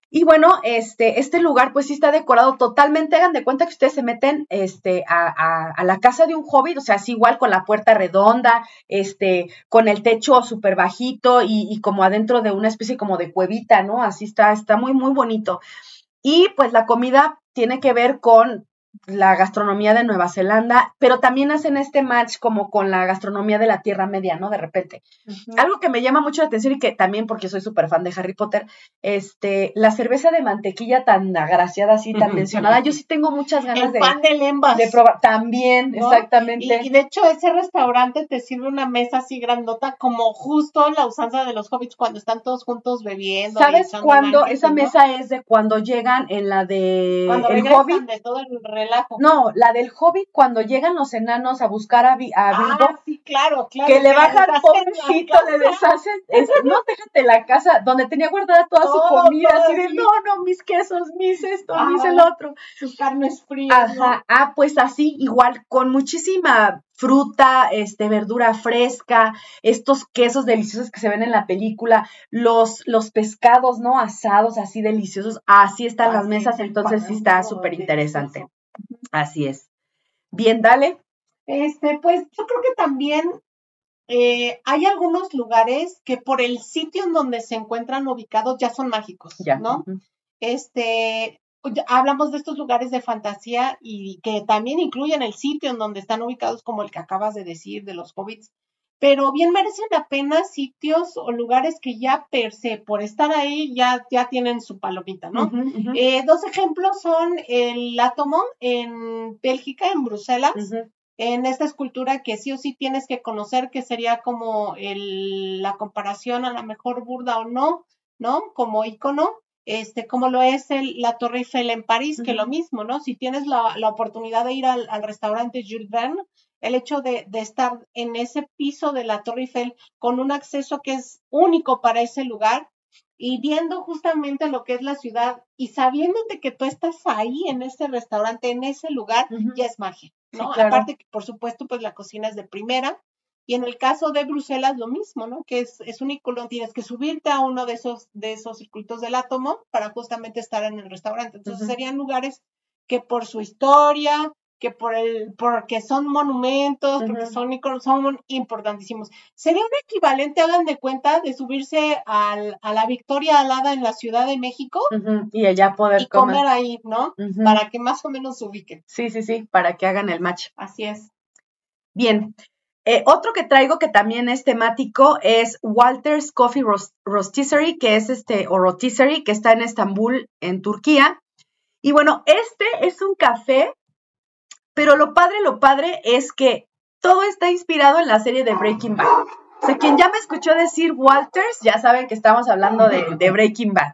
Y bueno, este, este lugar pues sí está decorado totalmente. Hagan de cuenta que ustedes se meten este, a, a- a la casa de un hobbit, o sea, así igual con la puerta redonda, este, con el techo súper bajito y, y como adentro de una especie como de cuevita, ¿no? Así está, está muy, muy bonito. Y pues la comida tiene que ver con la gastronomía de Nueva Zelanda, pero también hacen este match como con la gastronomía de la Tierra Media, ¿no? De repente. Algo que me llama mucho la atención y que también porque soy súper fan de Harry Potter, este, la cerveza de mantequilla tan agraciada, así, tan mencionada, yo sí tengo muchas ganas de, pan de lembas. de probar. También, exactamente. Y, de hecho ese restaurante te sirve una mesa así grandota como justo la usanza de los hobbits cuando están todos juntos bebiendo. ¿Sabes cuándo? Esa mesa es de cuando llegan en la de cuando el Hobbit. de todo el no, la del Hobbit cuando llegan los enanos a buscar a, Bilbo. Ah, sí, claro, claro. Que le bajan, pobrecito, le deshacen. no, déjate la casa donde tenía guardada toda su comida. Así de, no, no, mis quesos, mis esto, mis el otro. Su carne es fría. Ajá. Ah, pues así, igual, con muchísima fruta, este, verdura fresca, estos quesos deliciosos que se ven en la película, los, los pescados, ¿no? Asados así deliciosos, así están las mesas, entonces sí está súper interesante. Así es. Bien, dale. Este, pues yo creo que también eh, hay algunos lugares que por el sitio en donde se encuentran ubicados ya son mágicos, ¿no? Este, hablamos de estos lugares de fantasía y que también incluyen el sitio en donde están ubicados, como el que acabas de decir, de los hobbits, pero bien merecen la pena sitios o lugares que ya per se, por estar ahí, ya, ya tienen su palomita, ¿no? Eh, dos ejemplos son el átomo en Bélgica, en Bruselas, en esta escultura que sí o sí tienes que conocer, que sería como el, la comparación a la mejor burda o no, ¿no? Como icono. Este, como lo es el, la Torre Eiffel en París, que lo mismo, ¿no? Si tienes la, la oportunidad de ir al, al restaurante Jules Verne, el hecho de, estar en ese piso de la Torre Eiffel con un acceso que es único para ese lugar y viendo justamente lo que es la ciudad y sabiendo de que tú estás ahí en ese restaurante, en ese lugar, ya es magia, ¿no? Aparte que, por supuesto, pues la cocina es de primera. Y en el caso de Bruselas, lo mismo, ¿no? Que es, es único, tienes que subirte a uno de esos, de esos circuitos del átomo para justamente estar en el restaurante. Entonces serían lugares que por su historia, que por el, porque son monumentos, porque son iconos, son importantísimos. Sería un equivalente, hagan de cuenta, de subirse al, a la Victoria Alada en la Ciudad de México y allá poder comer. ahí, ¿no? Para que más o menos se ubiquen. Sí, sí, sí, para que hagan el match. Así es. Bien. Eh, otro que traigo que también es temático es Walter's Coffee Rotisserie, que es este, o Rotisserie, que está en Estambul, en Turquía. Y bueno, este es un café pero lo padre, lo padre es que todo está inspirado en la serie de Breaking Bad. O sea, quien ya me escuchó decir Walters, ya saben que estamos hablando de, Breaking Bad.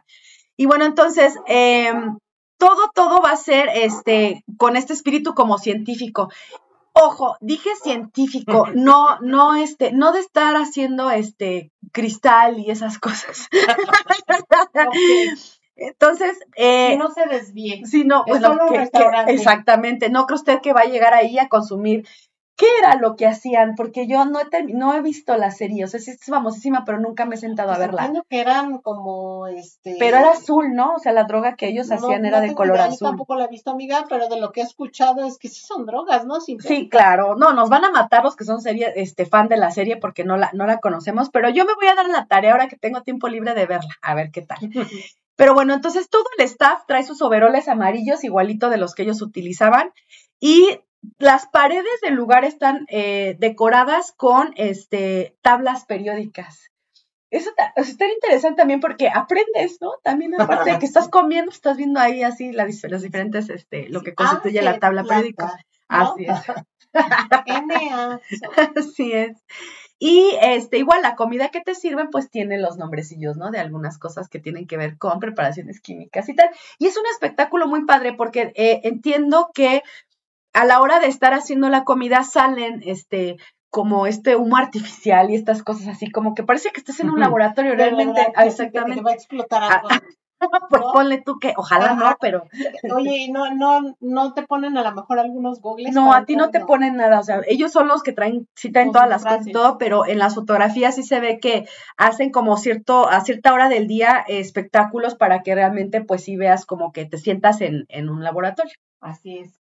Y bueno, entonces, em, todo, todo va a ser este, con este espíritu como científico. Ojo, dije científico, no, no, este, no de estar haciendo este cristal y esas cosas. Entonces, eh, no se desvíe. Sí, no, pues exactamente. No creo usted que va a llegar ahí a consumir. ¿Qué era lo que hacían? Porque yo no he, no he visto la serie, o sea, sí es famosísima, pero nunca me he sentado a pues verla. Que eran como este. Pero era azul, ¿no? O sea, la droga que ellos hacían era de color azul. Yo tampoco la he visto, amiga, pero de lo que he escuchado es que sí son drogas, ¿no? Sí, claro. No, nos van a matar los que son serie, este, fan de la serie porque no la, no la conocemos, pero yo me voy a dar la tarea ahora que tengo tiempo libre de verla, a ver qué tal. Pero bueno, entonces todo el staff trae sus overoles amarillos, igualito de los que ellos utilizaban, y las paredes del lugar están eh, decoradas con este, tablas periódicas. Eso está interesante también porque aprendes, ¿no? También aparte de que estás comiendo, estás viendo ahí así la, los diferentes, este, lo que constituye la tabla periódica. Así es. Así es. Y este, igual la comida que te sirven, pues tiene los nombrecillos, ¿no? De algunas cosas que tienen que ver con preparaciones químicas y tal. Y es un espectáculo muy padre porque eh, entiendo que a la hora de estar haciendo la comida salen, este, como este humo artificial y estas cosas así, como que parece que estás en un laboratorio realmente. exactamente. va a explotar ah, pues ponle tú que, ojalá no, pero. Oye, no, no, no te ponen a lo mejor algunos gogles. No, a ti no te ponen nada, o sea, ellos son los que traen, sí traen todas las cosas y todo, pero en las fotografías sí se ve que hacen como cierto, a cierta hora del día espectáculos para que realmente pues sí veas como que te sientas en, en un laboratorio. Así es.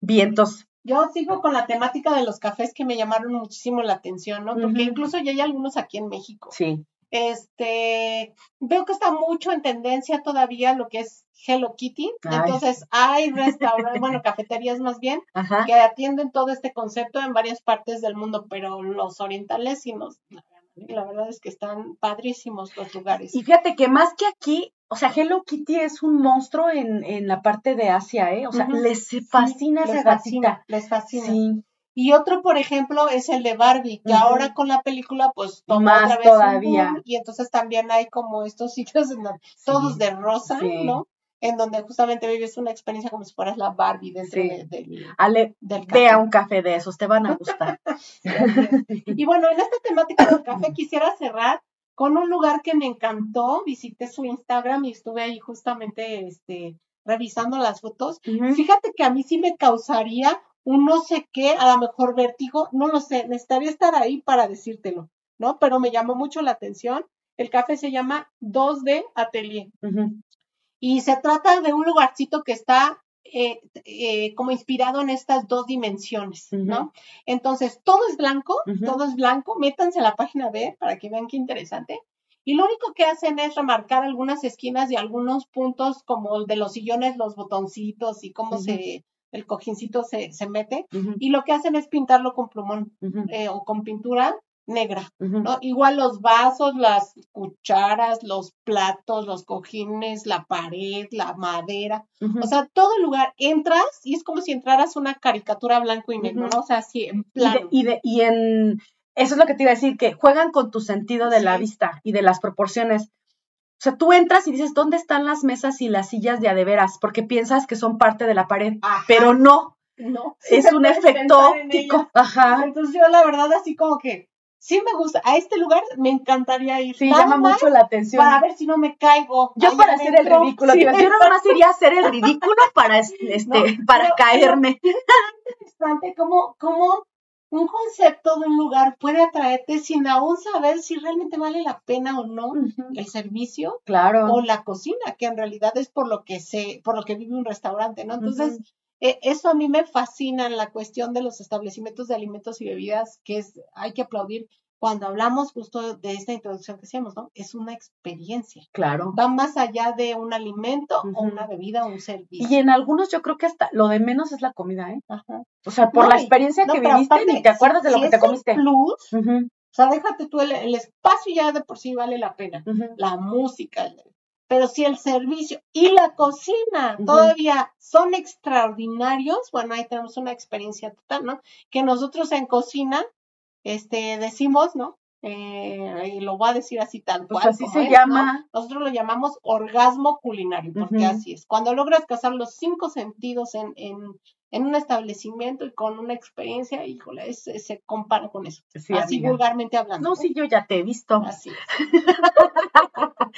Vientos. Yo sigo con la temática de los cafés que me llamaron muchísimo la atención, ¿no? Porque incluso ya hay algunos aquí en México. Sí Este, veo que está mucho en tendencia todavía lo que es Hello Kitty. Ay. Entonces, hay restaurantes, bueno, cafeterías más bien, Ajá. que atienden todo este concepto en varias partes del mundo, pero los orientales sí nos, la verdad es que están padrísimos los lugares. Y fíjate que más que aquí, o sea, Hello Kitty es un monstruo en, en la parte de Asia, ¿eh? O sea, les fascina Sí, esa les gatita. fascina, les fascina. Sí, Y otro, por ejemplo, es el de Barbie, que ahora con la película, pues tomó Más otra vez un todavía. boom, y entonces también hay como estos sitios en donde- todos de rosa, sí. ¿no? En donde justamente vives una experiencia como si fueras la Barbie dentro Sí. de- Ale, del café. vea un café de esos, te van a gustar. Y bueno, en esta temática del café quisiera cerrar con un lugar que me encantó. Visité su Instagram y estuve ahí justamente este, revisando las fotos. Fíjate que a mí sí me causaría un no sé qué, a lo mejor vértigo, no lo sé, necesitaría estar ahí para decírtelo, ¿no? Pero me llamó mucho la atención. El café se llama 2D Atelier y se trata de un lugarcito que está eh, eh, como inspirado en estas dos dimensiones, ¿no? Entonces, todo es blanco, todo es blanco, métanse a la página B para que vean qué interesante. Y lo único que hacen es remarcar algunas esquinas y algunos puntos como el de los sillones, los botoncitos y cómo se, el cojincito se, se mete. Y lo que hacen es pintarlo con plumón eh, o con pintura negra. ¿no? Igual los vasos, las cucharas, los platos, los cojines, la pared, la madera. O sea, todo el lugar entras y es como si entraras una caricatura blanco y negro. ¿no? O sea, así en y, de- plano. y, de- y en eso es lo que te iba a decir, que juegan con tu sentido de la vista y de las proporciones. O sea, tú entras y dices, ¿dónde están las mesas y las sillas de a de veras? Porque piensas que son parte de la pared, Ajá, pero no, no. es un efecto en óptico. Ajá. Entonces yo la verdad así como que sí me gusta. A este lugar me encantaría ir. Sí, Nada llama más mucho la atención. para ver si no me caigo. Yo para hacer el ridículo, Sí, yo nomás iría a hacer el ridículo para, es- este, No, para pero- caerme. interesante cómo, cómo un concepto de un lugar puede atraerte sin aún saber si realmente vale la pena o no el servicio Claro. o la cocina, que en realidad es por lo que se, por lo que vive un restaurante, ¿no? Entonces, eh, eso a mí me fascina en la cuestión de los establecimientos de alimentos y bebidas, que es, hay que aplaudir cuando hablamos justo de esta introducción que hacíamos, ¿no? Es una experiencia. Claro. Va más allá de un alimento o una bebida o un servicio. Y en algunos yo creo que hasta lo de menos es la comida, ¿eh? Ajá. O sea, por No, la y- experiencia no, que viviste aparte, ni te acuerdas de si- lo que te comiste. plus, Ujú, o sea, déjate tú, el, el espacio ya de por sí vale la pena. la música, pero si el servicio y la cocina todavía son extraordinarios, bueno, ahí tenemos una experiencia total, ¿no? Que nosotros en cocina, este, decimos, ¿no? Eh, y lo voy a decir así tal Pues cual. así se es, llama. ¿no? Nosotros lo llamamos orgasmo culinario, porque así es. Cuando logras casar los cinco sentidos en, en, en un establecimiento y con una experiencia, híjole, es- es- se compara con eso. Sí, así amiga. vulgarmente hablando. No, sí, yo ya te he visto. Así es.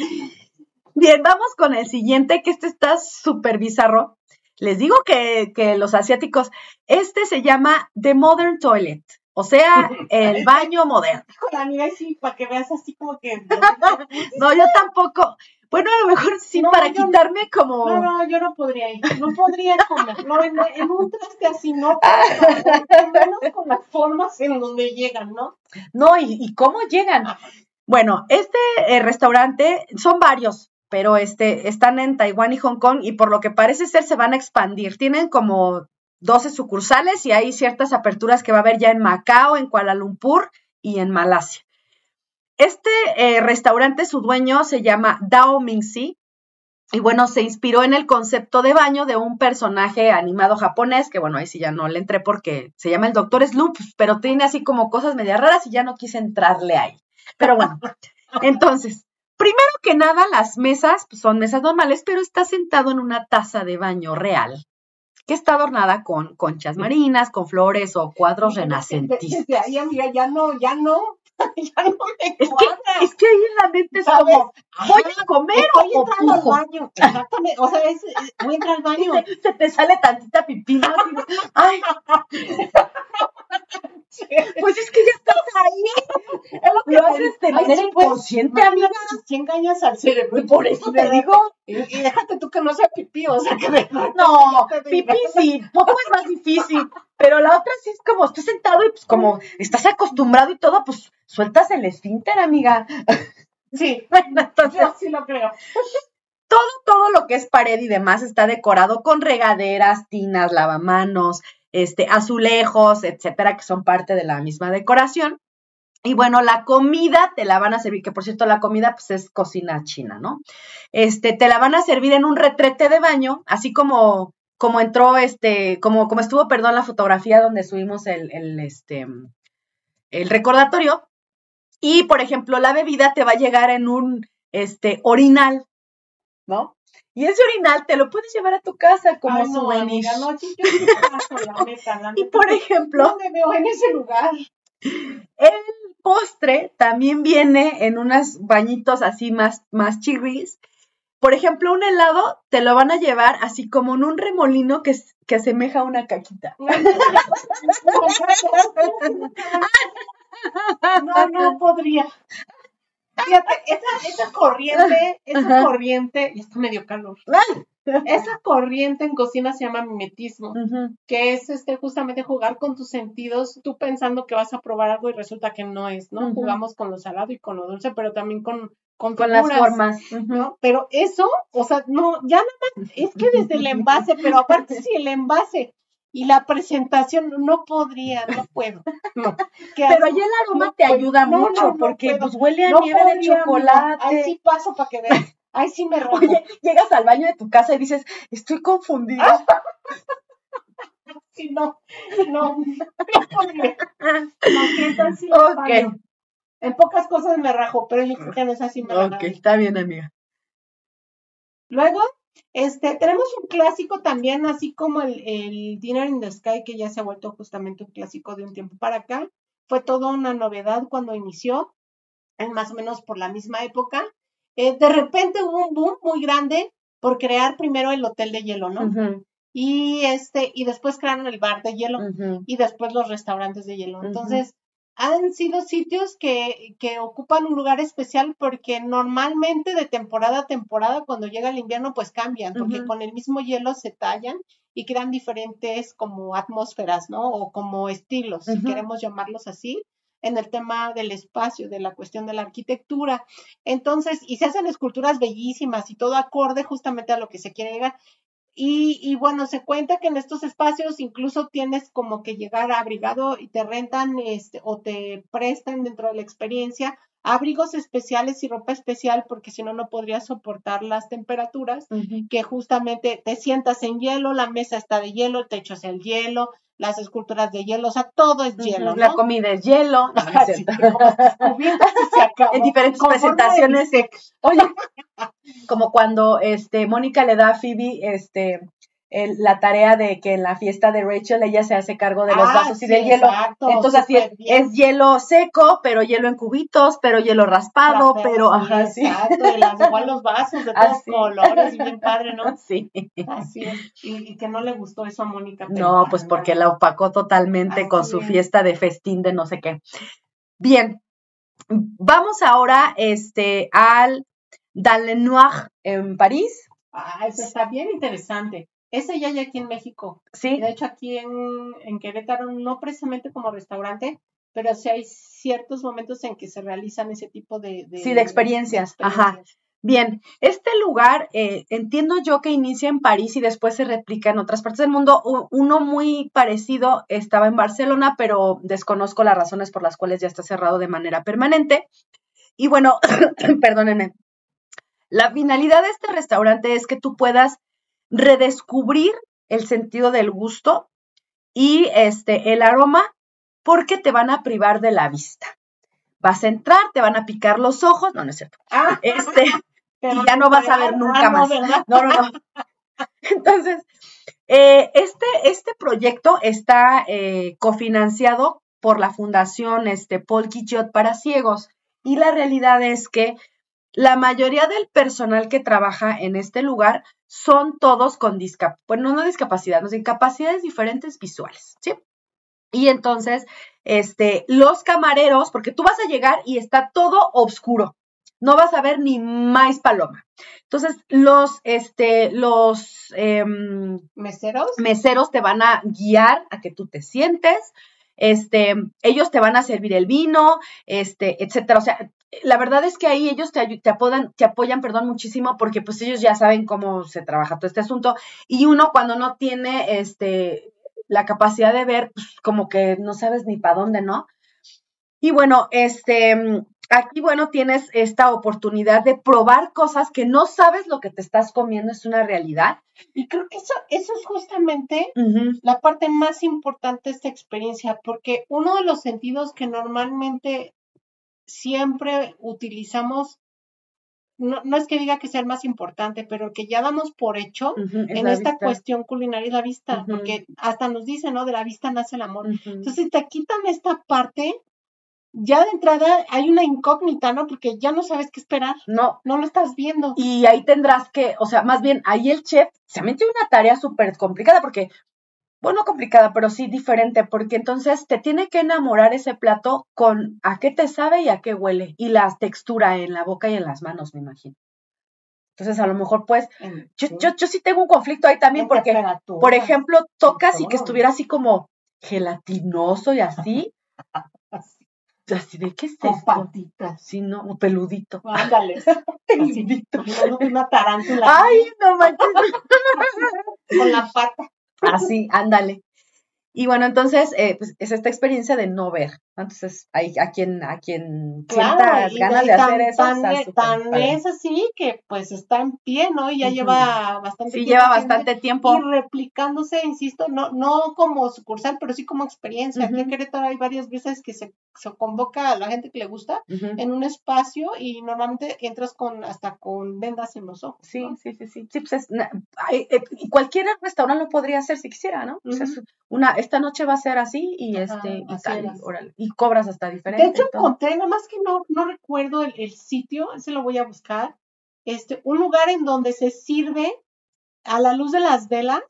Bien, vamos con el siguiente, que este está súper bizarro. Les digo que, que los asiáticos, este se llama The Modern Toilet, o sea, el baño moderno. Híjole, amiga, sí, para que veas así como que. No, yo tampoco. Bueno, a lo mejor sí, No, para no. quitarme como... No, no, yo no podría ir. No podría comer. No, en, en un traste así, no. menos con las formas en donde llegan, ¿no? No, ¿y, y cómo llegan? Bueno, este eh, restaurante, son varios, pero este, están en Taiwán y Hong Kong y por lo que parece ser se van a expandir. Tienen como 12 sucursales y hay ciertas aperturas que va a haber ya en Macao, en Kuala Lumpur y en Malasia. Este eh, restaurante, su dueño se llama Dao Mingxi y bueno, se inspiró en el concepto de baño de un personaje animado japonés, que bueno, ahí sí ya no le entré porque se llama el Doctor Sloop, pero tiene así como cosas medias raras y ya no quise entrarle ahí. Pero bueno, entonces, primero que nada, las mesas pues, son mesas normales, pero está sentado en una taza de baño real, que está adornada con conchas marinas, con flores o cuadros renacentistas. Ahí, amiga, ya no, ya no, ya no me Es que, es que ahí en la mente es ¿Sabes? como, ¿voy a comer o entrando al baño. Exactamente. O sea, es, es- voy a entrar al baño. Se te sale tantita pipina. Ay, pues es que ya estás ahí. Es lo que Lo te- haces pues, inconsciente, amiga. Si engañas al cerebro. Y por eso te digo, Y, y déjate tú que no sea pipí, o sea, que de- no, pipí sí, poco es más difícil, pero la otra sí es como estás sentado y pues como estás acostumbrado y todo, pues sueltas el esfínter, amiga. Sí, Bueno, entonces, yo sí lo creo. todo, todo lo que es pared y demás está decorado con regaderas, tinas, lavamanos, este, azulejos, etcétera, que son parte de la misma decoración. Y bueno, la comida te la van a servir, que por cierto la comida pues es cocina china, ¿no? Este, te la van a servir en un retrete de baño, así como, como entró, este, como, como estuvo, perdón, la fotografía donde subimos el, el, este, el recordatorio. Y, por ejemplo, la bebida te va a llegar en un, este, orinal, ¿no? Y ese orinal te lo puedes llevar a tu casa como Ay, no, amiga, no, yo la neta, la Y por ejemplo, ¿Dónde veo en ese lugar? el postre también viene en unos bañitos así más, más chirris. Por ejemplo, un helado te lo van a llevar así como en un remolino que, que asemeja a una caquita. No, no podría. Fíjate, esa, esa corriente, esa Ajá. corriente, y está medio calor. Esa corriente en cocina se llama mimetismo, que es este justamente jugar con tus sentidos, tú pensando que vas a probar algo y resulta que no es, ¿no? Jugamos con lo salado y con lo dulce, pero también con, con, Con las figuras, formas. ujú. ¿no? Pero eso, o sea, no, ya nada más, es que desde el envase, pero aparte si el envase y la presentación, no podría, no puedo. No. Pero ya el aroma No te puedo. ayuda No, mucho no, no porque puedo. pues huele a No nieve de podría, chocolate. Ahí sí paso para que veas. Ahí sí me rajo. Oye, llegas al baño de tu casa y dices, estoy confundida. Sí, no, no, no podría. No. En pocas cosas me rajo, pero yo creo que en esa sí me ok, rajo. está bien, amiga. Luego, este, tenemos un clásico también, así como el, el Dinner in the Sky, que ya se ha vuelto justamente un clásico de un tiempo para acá. Fue toda una novedad cuando inició, más o menos por la misma época. Eh, de repente hubo un boom muy grande por crear primero el hotel de hielo, ¿no? Y este, y después crearon el bar de hielo y después los restaurantes de hielo. Entonces, han sido sitios que, que ocupan un lugar especial porque normalmente de temporada a temporada, cuando llega el invierno, pues cambian, porque con el mismo hielo se tallan y crean diferentes como atmósferas, ¿no? O como estilos, si queremos llamarlos así, en el tema del espacio, de la cuestión de la arquitectura. Entonces, y se hacen esculturas bellísimas y todo acorde justamente a lo que se quiere llegar. Y, y bueno, se cuenta que en estos espacios incluso tienes como que llegar abrigado y te rentan este, o te prestan dentro de la experiencia abrigos especiales y ropa especial porque si no, no podrías soportar las temperaturas que justamente te sientas en hielo, la mesa está de hielo, el techo es el hielo, las esculturas de hielo, o sea, todo es hielo, La comida es hielo. No, no es. En diferentes Con presentaciones. Oye, como cuando este Mónica le da a Phoebe este el- la tarea de que en la fiesta de Rachel ella se hace cargo de los Ah, vasos y sí, del hielo. exacto, Entonces así es, hielo seco, pero hielo en cubitos, pero hielo raspado, pero sí, ajá, sí. Exacto, y las, igual los vasos de todos Así. colores, bien padre, ¿no? Sí. Así es. Y, y que no le gustó eso a Mónica. No, pues porque la opacó totalmente con su es. fiesta de festín de no sé qué. Bien, vamos ahora este, al Dalenoir en París, Ah, eso está bien interesante. Ese ya hay aquí en México. ¿sí? de hecho, aquí en, en Querétaro, no precisamente como restaurante, pero sí hay ciertos momentos en que se realizan ese tipo de, Sí, de experiencias, ajá. experiencias. Bien, este lugar eh, entiendo yo que inicia en París y después se replica en otras partes del mundo. Uno muy parecido estaba en Barcelona, pero desconozco las razones por las cuales ya está cerrado de manera permanente. Y bueno, perdónenme. La finalidad de este restaurante es que tú puedas redescubrir el sentido del gusto y este el aroma porque te van a privar de la vista. Vas a entrar, te van a picar los ojos, no, no es cierto. Ah, Este, y ya no vas a ver nunca más. No, no, no. Entonces, eh, este, este proyecto está eh, cofinanciado por la Fundación este, Paul Quichot para ciegos. Y la realidad es que la mayoría del personal que trabaja en este lugar son todos con discapacidad, bueno, no discapacidad, no, incapacidades diferentes visuales, ¿sí? Y entonces, este, los camareros, porque tú vas a llegar y está todo oscuro, no vas a ver ni más paloma. Entonces, los, este, los em, ¿Meseros? meseros te van a guiar a que tú te sientes, este, ellos te van a servir el vino, este, etcétera. O sea, la verdad es que ahí ellos te, ayu- te apoyan, te apoyan, perdón, muchísimo porque pues ellos ya saben cómo se trabaja todo este asunto y uno cuando no tiene este la capacidad de ver, pues como que no sabes ni para dónde, ¿no? Y bueno, este aquí bueno tienes esta oportunidad de probar cosas que no sabes lo que te estás comiendo es una realidad. Y creo que eso, eso es justamente la parte más importante de esta experiencia, porque uno de los sentidos que normalmente siempre utilizamos, no, no es que diga que sea el más importante, pero que ya damos por hecho en esta vista. cuestión culinaria es la vista, porque hasta nos dicen, ¿no? De la vista nace el amor. Entonces, si te quitan esta parte, ya de entrada hay una incógnita, ¿no? Porque ya no sabes qué esperar, No, no lo estás viendo. Y ahí tendrás que, o sea, más bien, ahí el chef se metió una tarea súper complicada porque, bueno, complicada, pero sí diferente, porque entonces te tiene que enamorar ese plato con a qué te sabe y a qué huele, y la textura en la boca y en las manos, me imagino. Entonces, a lo mejor, pues, yo, sí, yo, yo sí tengo un conflicto ahí también, porque, por ejemplo, tocas y que estuviera así como gelatinoso y así, Así, de, ¿qué es con esto? patitas. Así, ¿no? O peludito. Ándale. Peludito. una tarántula Ay, no manches. con la pata. Así, ándale. Y bueno, entonces, eh, pues es esta experiencia de no ver. Entonces, hay a quien, a quien Claro, y ganas de tan, hacer eso, tan, e- tan es así que pues está en pie, ¿no? Y ya lleva bastante Sí, tiempo lleva bastante tiempo. y replicándose, insisto, no, no como sucursal, pero sí como experiencia. Aquí en. Querétaro hay varias veces que se, se convoca a la gente que le gusta en un espacio y normalmente entras con hasta con vendas en los ojos. Sí, ¿no? sí, sí, sí. Sí, pues es, eh, y cualquier restaurante lo podría hacer si quisiera, ¿no? O sea, Ujú. es una, esta noche va a ser así y este, y tal, órale. Y cobras hasta De diferente. hecho, y todo. encontré, nada más que no, no recuerdo el, el sitio, ese lo voy a buscar, este, un lugar en donde se sirve a la luz de las velas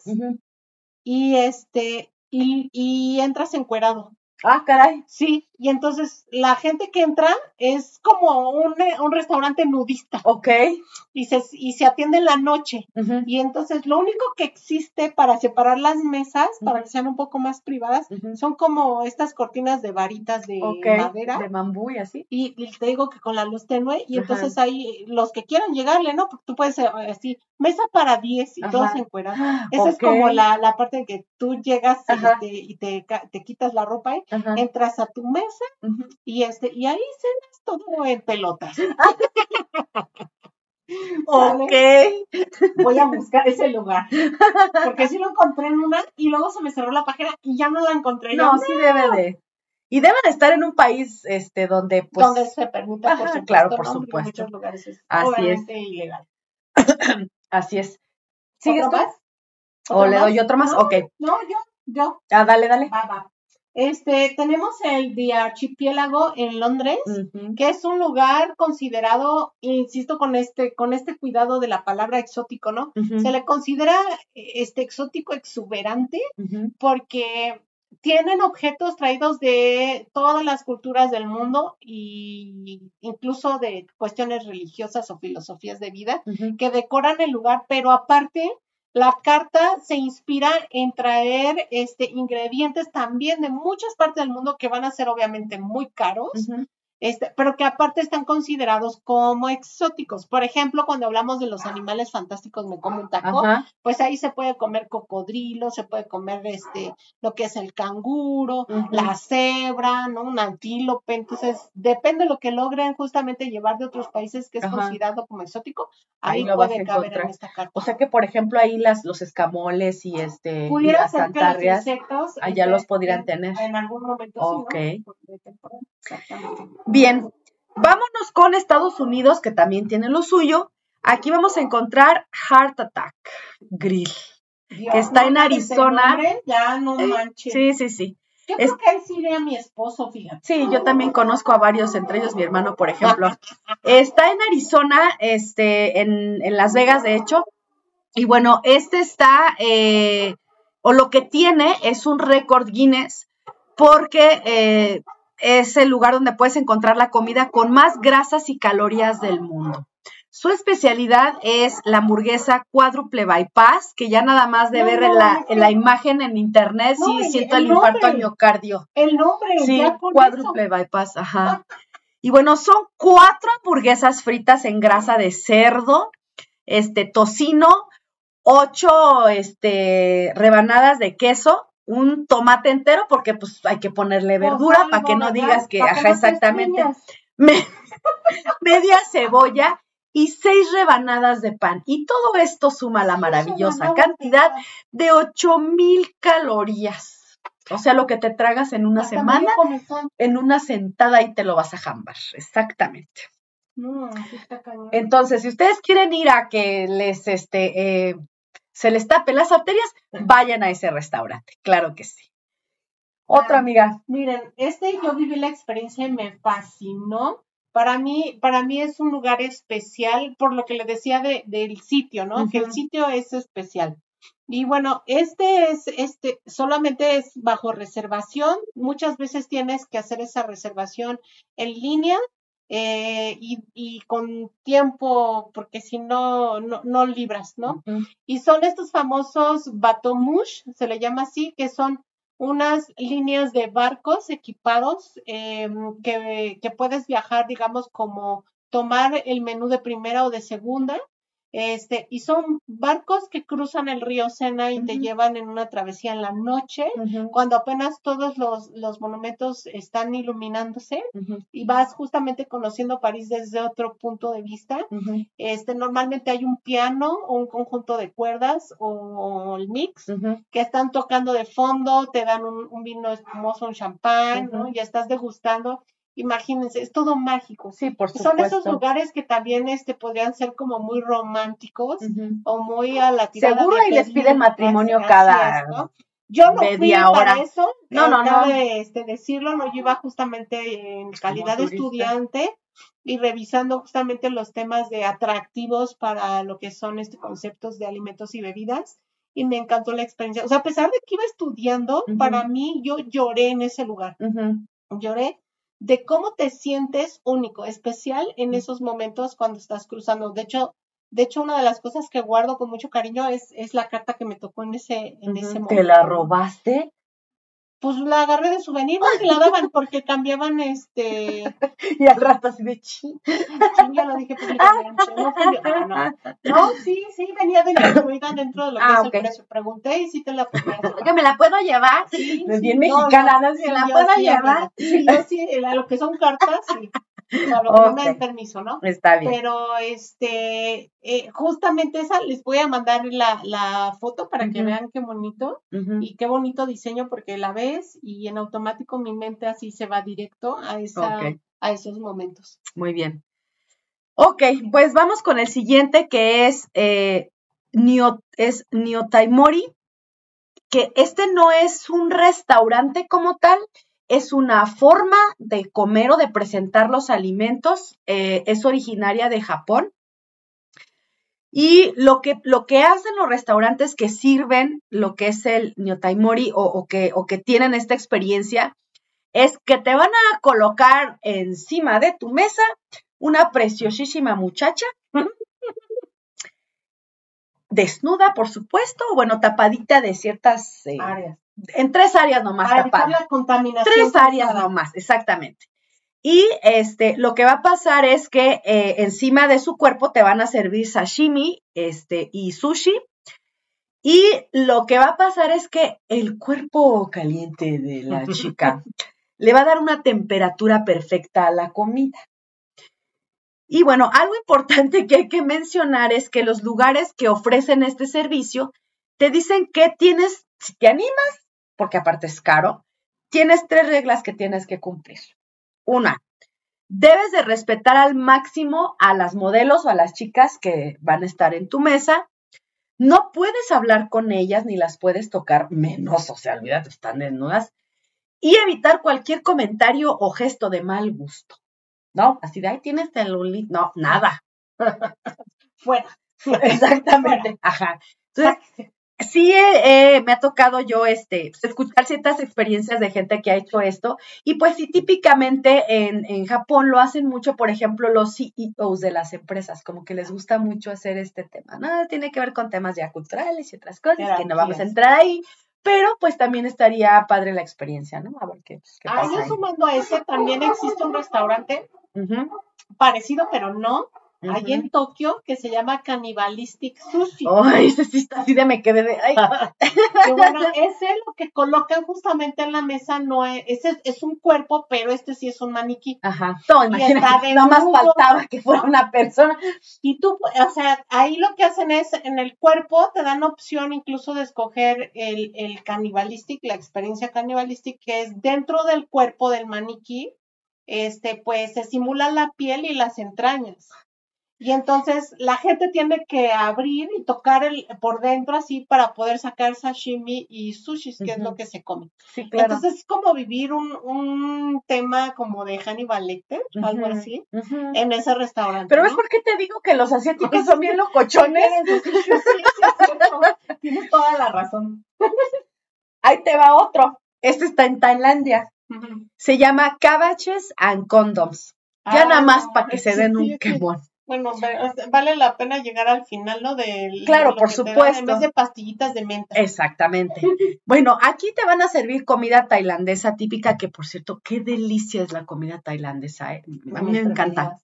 y este, y, y entras encuerado. Ah, caray. Sí, y entonces la gente que entra es como un, eh, un restaurante nudista Ok. y se, y se atiende en la noche. Y entonces lo único que existe para separar las mesas, para que sean un poco más privadas, son como estas cortinas de varitas de madera. De bambú y así. Y, y te digo que con la luz tenue, y entonces ahí los que quieran llegarle, ¿no? Porque tú puedes eh, así, mesa para 10 y todos encuerados. Esa es como la, la parte en que tú llegas Ajá. este, y te, te quitas la ropa ahí, Ajá. entras a tu mesa Y este, y ahí cenas todo en pelotas. Ok. Voy a buscar ese lugar. Porque sí lo encontré en una y luego se me cerró la página y ya no la encontré. No, sí debe de. Y debe de estar en un país este donde pues donde se permita, por supuesto. claro, por supuesto. En muchos lugares es Así es. ilegal. así es. ¿Sigues ¿Otro tú? más? ¿O ¿Otro le doy otro más? No, Ok. No, yo, yo. Ah, dale, dale. Va, va. Este, tenemos el The Archipiélago en Londres, que es un lugar considerado, insisto, con este, con este cuidado de la palabra exótico, ¿no? Se le considera este exótico exuberante porque tienen objetos traídos de todas las culturas del mundo y incluso de cuestiones religiosas o filosofías de vida que decoran el lugar, pero aparte la carta se inspira en traer este ingredientes también de muchas partes del mundo que van a ser obviamente muy caros. Este, pero que aparte están considerados como exóticos. Por ejemplo, cuando hablamos de los animales fantásticos, me como un taco, Ajá. pues ahí se puede comer cocodrilo, se puede comer este lo que es el canguro, la cebra, ¿no? Un antílope, entonces depende de lo que logren justamente llevar de otros países que es Ajá. considerado como exótico, Ahí ahí, puede caber en esta carta. O sea que, por ejemplo, ahí las, los escamoles y este y las insectos allá este, los podrían en- tener. En algún momento Ok. sí, ¿no? Bien, vámonos con Estados Unidos, que también tiene lo suyo. Aquí vamos a encontrar Heart Attack Grill. Dios, Que está en no, Arizona. Ya no Eh, manches. Sí, sí, sí. Yo es- creo que ahí sí iría mi esposo, fíjate. Sí, yo también conozco a varios, entre ellos mi hermano, por ejemplo. Está en Arizona, este, en, en Las Vegas, de hecho. Y bueno, este está, eh, o lo que tiene es un récord Guinness, porque eh, es el lugar donde puedes encontrar la comida con más grasas y calorías del mundo. Su especialidad es la hamburguesa cuádruple bypass, que ya nada más de No, ver no, en, la, en la imagen en internet, No, sí siento el el infarto al miocardio. El nombre, Sí, ya cuádruple bypass, ajá. Y bueno, son cuatro hamburguesas fritas en grasa de cerdo, este tocino, ocho este, rebanadas de queso, un tomate entero, porque pues hay que ponerle verdura para que no digas que, ajá, exactamente. media cebolla y seis rebanadas de pan. Y todo esto suma la maravillosa cantidad de ocho mil calorías. O sea, lo que te tragas en una semana, en una sentada y te lo vas a jambar. Exactamente. Entonces, si ustedes quieren ir a que les, este, eh, se les tape las arterias, vayan a ese restaurante. Claro que sí. Otra amiga. Miren, este yo viví la experiencia y me fascinó. Para mí, para mí es un lugar especial por lo que le decía de, del sitio, ¿no? Que el sitio es especial. Y bueno, este es, este, solamente es bajo reservación. Muchas veces tienes que hacer esa reservación en línea eh, y, con tiempo, porque si no, no, libras, ¿no? Y son estos famosos batomush, se le llama así, que son unas líneas de barcos equipados em, que, que puedes viajar, digamos, como tomar el menú de primera o de segunda este, y son barcos que cruzan el río Sena y te llevan en una travesía en la noche, cuando apenas todos los, los monumentos están iluminándose y vas justamente conociendo París desde otro punto de vista. Este, normalmente hay un piano o un conjunto de cuerdas o, el mix que están tocando de fondo, te dan un, vino espumoso, un champán, ¿no? Ya estás degustando imagínense, es todo mágico. Sí, por supuesto. Son esos lugares que también este, podrían ser como muy románticos o muy a la tirada Seguro y les piden matrimonio cada Yo no fui hora. Para eso, no, no, no. De, este, decirlo, no, yo iba justamente en calidad de estudiante y revisando justamente los temas de atractivos para lo que son este conceptos de alimentos y bebidas y me encantó la experiencia. O sea, a pesar de que iba estudiando, para mí yo lloré en ese lugar. Lloré de cómo te sientes único, especial en esos momentos cuando estás cruzando. De hecho, de hecho, una de las cosas que guardo con mucho cariño es, es la carta que me tocó en ese, en ese momento. ¿Te la robaste? Pues la agarré de souvenir y la daban porque cambiaban este y al rato así de ching ya lo dije públicamente no, no, no, no sí sí venía de la incluida dentro de lo que ah, es el precio. Pregunté y sí te la podía que me la puedo llevar sí, bien mexicana no, si la puedo llevar sí yo sí lo que son cartas sí o sea, lo que no me dan permiso, ¿no? Está bien. Pero, este, eh, justamente esa, les voy a mandar la, la foto para que vean qué bonito y qué bonito diseño, porque la ves y en automático mi mente así se va directo a, esa, a esos momentos. Muy bien. Ok, pues vamos con el siguiente que es, eh, es Niotaimori, que este no es un restaurante como tal, es una forma de comer o de presentar los alimentos, eh, es originaria de Japón. Y lo que, lo que hacen los restaurantes que sirven lo que es el nyotaimori o, o, que, o que tienen esta experiencia es que te van a colocar encima de tu mesa una preciosísima muchacha, desnuda, por supuesto, bueno, tapadita de ciertas eh, áreas en tres áreas nomás tapadas. Tres áreas nomás, exactamente. Y este, lo que va a pasar es que eh, encima de su cuerpo te van a servir sashimi este, y sushi. Y lo que va a pasar es que el cuerpo caliente de la chica le va a dar una temperatura perfecta a la comida. Y bueno, algo importante que hay que mencionar es que los lugares que ofrecen este servicio te dicen que tienes, si te animas, porque aparte es caro, tienes tres reglas que tienes que cumplir. Una, debes de respetar al máximo a las modelos o a las chicas que van a estar en tu mesa. No puedes hablar con ellas ni las puedes tocar menos, o sea, olvídate, están desnudas. Y evitar cualquier comentario o gesto de mal gusto. ¿No? Así de ahí tienes el No, nada. Fuera. Exactamente. Ajá. Entonces, sí eh, me ha tocado yo este, pues, escuchar ciertas experiencias de gente que ha hecho esto y pues sí, típicamente en, en, Japón lo hacen mucho, por ejemplo, los CEOs de las empresas, como que les gusta mucho hacer este tema, ¿no? Tiene que ver con temas ya culturales y otras cosas que no vamos a entrar ahí, pero pues también estaría padre la experiencia, ¿no? A ver qué, pues, qué pasa. Ahí sumando a ese, también existe un restaurante parecido, pero no, allí ujú. en Tokio, que se llama Cannibalistic Sushi. Ay, ese sí está así de me quedé de. Ay. Bueno, ese lo que colocan justamente en la mesa no es, ese es un cuerpo, pero este sí es un maniquí. Ajá. Y imagínate, nada más faltaba que fuera una persona. Y tú, o sea, ahí lo que hacen es, en el cuerpo te dan opción incluso de escoger el, el cannibalistic, la experiencia cannibalistic, que es dentro del cuerpo del maniquí, este, pues se simula la piel y las entrañas. Y entonces la gente tiene que abrir y tocar el por dentro así para poder sacar sashimi y sushis, que es lo que se come. Sí, claro. Entonces es como vivir un, un tema como de Hannibal Lecter, algo así, en ese restaurante. Pero ¿no? es porque te digo que los asiáticos son bien locochones. Sí. Tienes toda la razón. Ahí te va otro. Este está en Tailandia. Se llama Cabbages and Condoms. Ya Ah, nada más no, para que se den un quemón. Bueno, vale la pena llegar al final, ¿no? Del, Claro, de por supuesto. En vez de pastillitas de menta. Exactamente. Bueno, aquí te van a servir comida tailandesa típica, que por cierto, qué delicia es la comida tailandesa. ¿eh? A mí me encanta.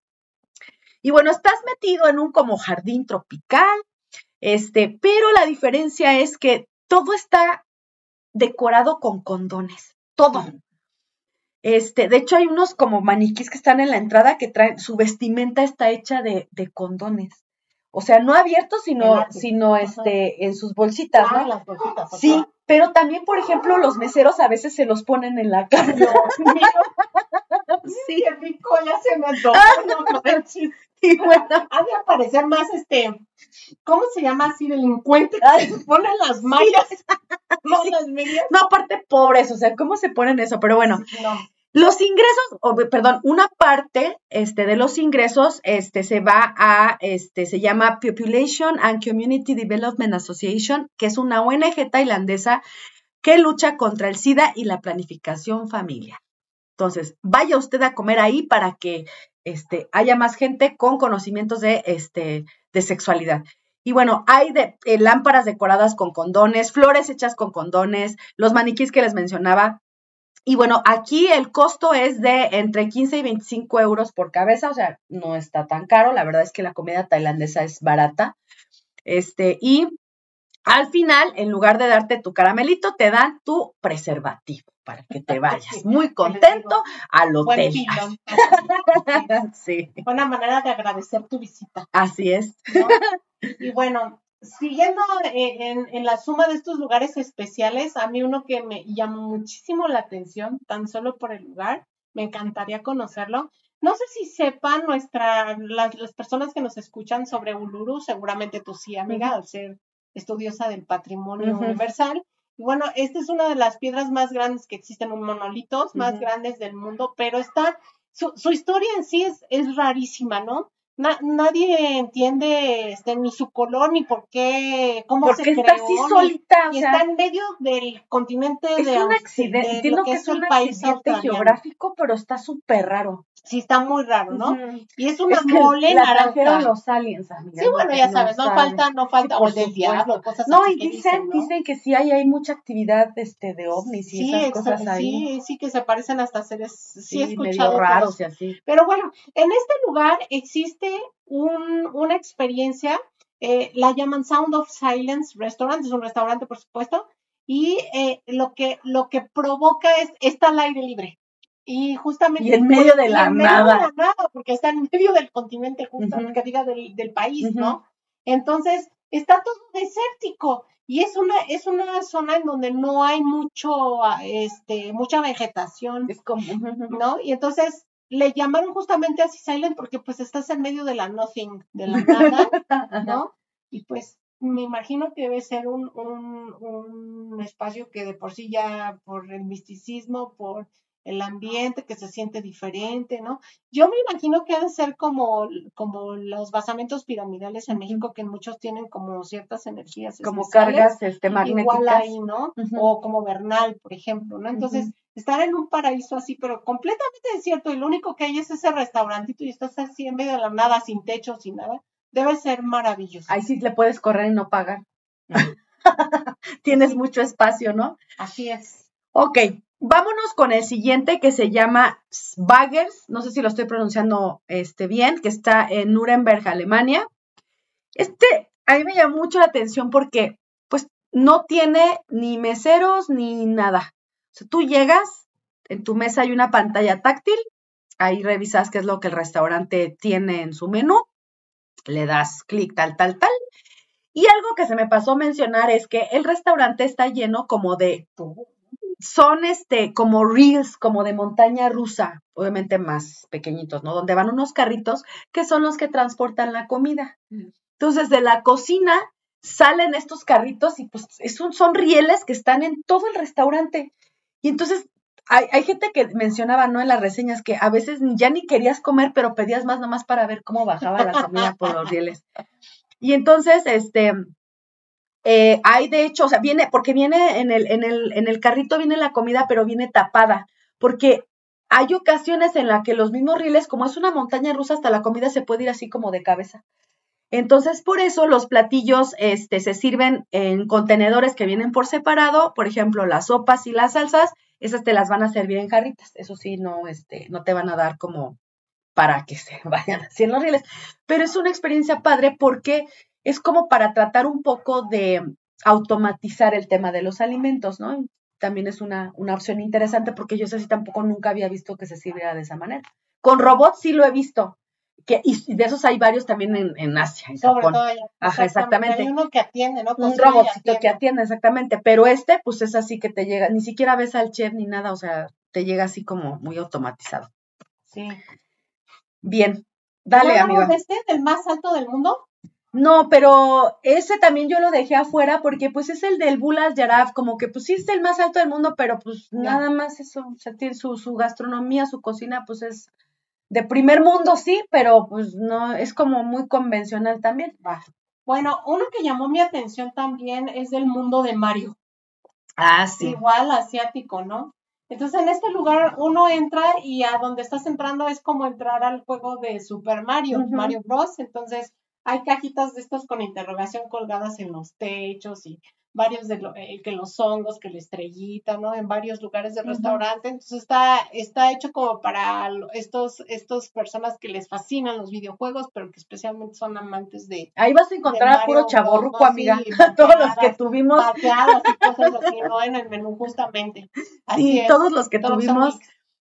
Y bueno, estás metido en un como jardín tropical, este, pero la diferencia es que todo está decorado con condones, todo. Este, de hecho, hay unos como maniquís que están en la entrada que traen, su vestimenta está hecha de, de condones. O sea, no abiertos, sino, sino este, en sus bolsitas, Ah, ¿no? las bolsitas. Sí, pero también, por ejemplo, los meseros a veces se los ponen en la cara. Sí, qué rico, ya se me no manches. y bueno, Ha de aparecer más este, ¿cómo se llama así? Delincuente que se ponen las mallas, no las medias. no, aparte pobres, o sea, ¿cómo se ponen eso? Pero bueno, No. Los ingresos, o, perdón, una parte este, de los ingresos este, se va a, este, se llama Population and Community Development Association, que es una ONG tailandesa que lucha contra el SIDA y la planificación familiar. Entonces, vaya usted a comer ahí para que este, haya más gente con conocimientos de, este, de sexualidad. Y bueno, hay de, eh, lámparas decoradas con condones, flores hechas con condones, los maniquís que les mencionaba, y bueno, aquí el costo es de entre 15 y 25 euros por cabeza, o sea, no está tan caro. La verdad es que la comida tailandesa es barata. Este, y al final, en lugar de darte tu caramelito, te dan tu preservativo para que te vayas muy contento al hotel. Sí, Buena manera de agradecer tu visita. así es. ¿no? Y bueno, siguiendo en, en la suma de estos lugares especiales, a mí uno que me llamó muchísimo la atención, tan solo por el lugar, me encantaría conocerlo. No sé si sepan nuestra, las, las personas que nos escuchan sobre Uluru, seguramente tú sí, amiga, al ser estudiosa del patrimonio universal. Y bueno, esta es una de las piedras más grandes que existen, un monolitos más grandes del mundo, pero está, su, su historia en sí es, es rarísima, ¿no? Na- nadie entiende este, ni su color, ni por qué, cómo Porque se está creó, así ni- solita, y está en medio del continente es de un accidente. de Entiendo lo que es un país accidente geográfico, pero está súper raro. Sí, está muy raro, ¿no? Y es una Es que mole la naranja. los aliens, amiga. Sí, bueno, ya sabes, no falta, no falta, por o del diablo, cosas No, así y que dicen, ¿no? dicen que sí hay, hay mucha actividad este, de ovnis y Sí, esas exa- cosas ahí. sí, sí que se parecen hasta seres, sí, Sí, he escuchado. raros y así. Pero bueno, en este lugar existe un, una experiencia, eh, la llaman Sound of Silence Restaurant, es un restaurante por supuesto, y eh, lo, que, lo que provoca es, está al aire libre. Y justamente... Y en medio de la en medio nada. de la nada, porque está en medio del continente, justo, Ujú. que diga del, del país. ¿no? Entonces, está todo desértico. Y es una, es una zona en donde no hay mucho, este, mucha vegetación. Es como. ¿no? Y entonces le llamaron justamente así silent porque pues estás en medio de la nothing, de la nada. ¿no? Y pues me imagino que debe ser un, un, un espacio que de por sí ya por el misticismo, por el ambiente que se siente diferente, ¿no? Yo me imagino que ha de ser como, como los basamentos piramidales en. México, que muchos tienen como ciertas energías Como cargas este, igual magnéticas. ahí, ¿no? O como Bernal, por ejemplo, ¿no? Entonces, estar en un paraíso así, pero completamente desierto, y lo único que hay es ese restaurantito y estás así en medio de la nada, sin techo, sin nada, debe ser maravilloso. Ahí sí le puedes correr y no pagar. Tienes Sí. mucho espacio, ¿no? Así es. Ok, vámonos con el siguiente que se llama Baggers, no sé si lo estoy pronunciando este, bien, que está en Nuremberg, Alemania. Este a mí me llamó mucho la atención porque pues no tiene ni meseros ni nada. O sea, tú llegas, en tu mesa hay una pantalla táctil, ahí revisas qué es lo que el restaurante tiene en su menú, le das clic tal, tal, tal. Y algo que se me pasó mencionar es que el restaurante está lleno como de son este como reels, como de montaña rusa, obviamente más pequeñitos, ¿no? Donde van unos carritos que son los que transportan la comida. Mm. Entonces, de la cocina salen estos carritos y pues son rieles que están en todo el restaurante. Y entonces hay, hay, gente que mencionaba, ¿no? En las reseñas que a veces ya ni querías comer, pero pedías más nomás para ver cómo bajaba la comida por los rieles. Y entonces, este, eh, hay de hecho, o sea, viene, porque viene en el, en el, en el carrito viene la comida, pero viene tapada, porque hay ocasiones en las que los mismos rieles, como es una montaña rusa, hasta la comida se puede ir así como de cabeza. Entonces, por eso los platillos este, se sirven en contenedores que vienen por separado, por ejemplo, las sopas y las salsas, esas te las van a servir en jarritas, eso sí, no, este, no te van a dar como para que se vayan así en los rieles, pero es una experiencia padre porque es como para tratar un poco de automatizar el tema de los alimentos, ¿no? También es una, una opción interesante porque yo sé si tampoco nunca había visto que se sirviera de esa manera. Con robots sí lo he visto, que, y de esos hay varios también en, en Asia, en Sobre Japón. todo allá. Ajá, exactamente. Hay uno que atiende, ¿no? Un Cocina y robotcito que atiende, exactamente. Pero este, pues es así que te llega, ni siquiera ves al chef ni nada, o sea, te llega así como muy automatizado. Sí. Bien, dale, ¿Ya amiga. hablamos de este, del más alto del mundo? No, pero ese también yo lo dejé afuera porque pues es el del Bulas Yaraf, como que pues sí es el más alto del mundo, pero pues nada más eso, o sea, tiene su, su gastronomía, su cocina, pues es de primer mundo, sí, pero pues no, es como muy convencional también. Bueno, uno que llamó mi atención también es del mundo de Mario. Ah, Igual asiático, ¿no? Entonces, en este lugar uno entra y a donde estás entrando es como entrar al juego de Super Mario. Mario Bros. Entonces, hay cajitas de estos con interrogación colgadas en los techos y varios de lo- eh, que los hongos, que la estrellita, ¿no? En varios lugares del restaurante. Entonces, está, está hecho como para estos, estos personas que les fascinan los videojuegos, pero que especialmente son amantes de Ahí vas a encontrar a puro chaborruco, ¿no? amiga. Sí, Todos los que tuvimos, y cosas así, ¿no? En el menú, justamente. Así sí, es. todos los que todos tuvimos.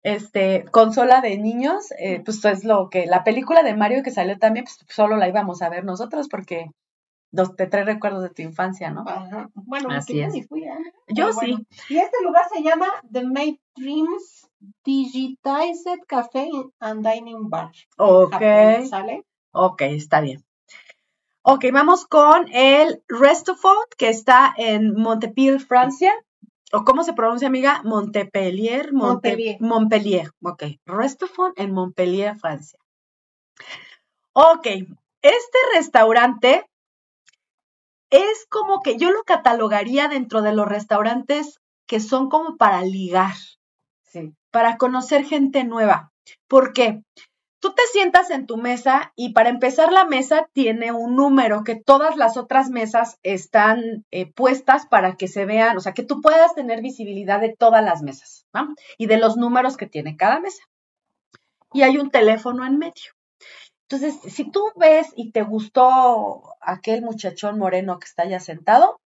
Este, consola de niños, eh, pues es lo que, la película de Mario que salió también, pues solo la íbamos a ver nosotros porque nos te trae recuerdos de tu infancia, ¿no? Ajá. Bueno, Así que yo es. ni fui, ¿eh? Yo Pero sí. bueno. Y este lugar se llama The Made Dreams Digitized Café and Dining Bar. Ok, Japón, ¿Sale? ok, está bien. Ok, vamos con el Restaurant que está en Montpellier, Francia. ¿O cómo se pronuncia, amiga? Montpellier. Monte- Montpellier. Montpellier. Ok, Restaurant en Montpellier, Francia. Ok, este restaurante es como que yo lo catalogaría dentro de los restaurantes que son como para ligar. Sí. para conocer gente nueva. ¿Por qué? Tú te sientas en tu mesa y para empezar la mesa tiene un número que todas las otras mesas están eh, puestas para que se vean, o sea, que tú puedas tener visibilidad de todas las mesas ¿no? y de los números que tiene cada mesa. Y hay un teléfono en medio. Entonces, si tú ves y te gustó aquel muchachón moreno que está allá sentado,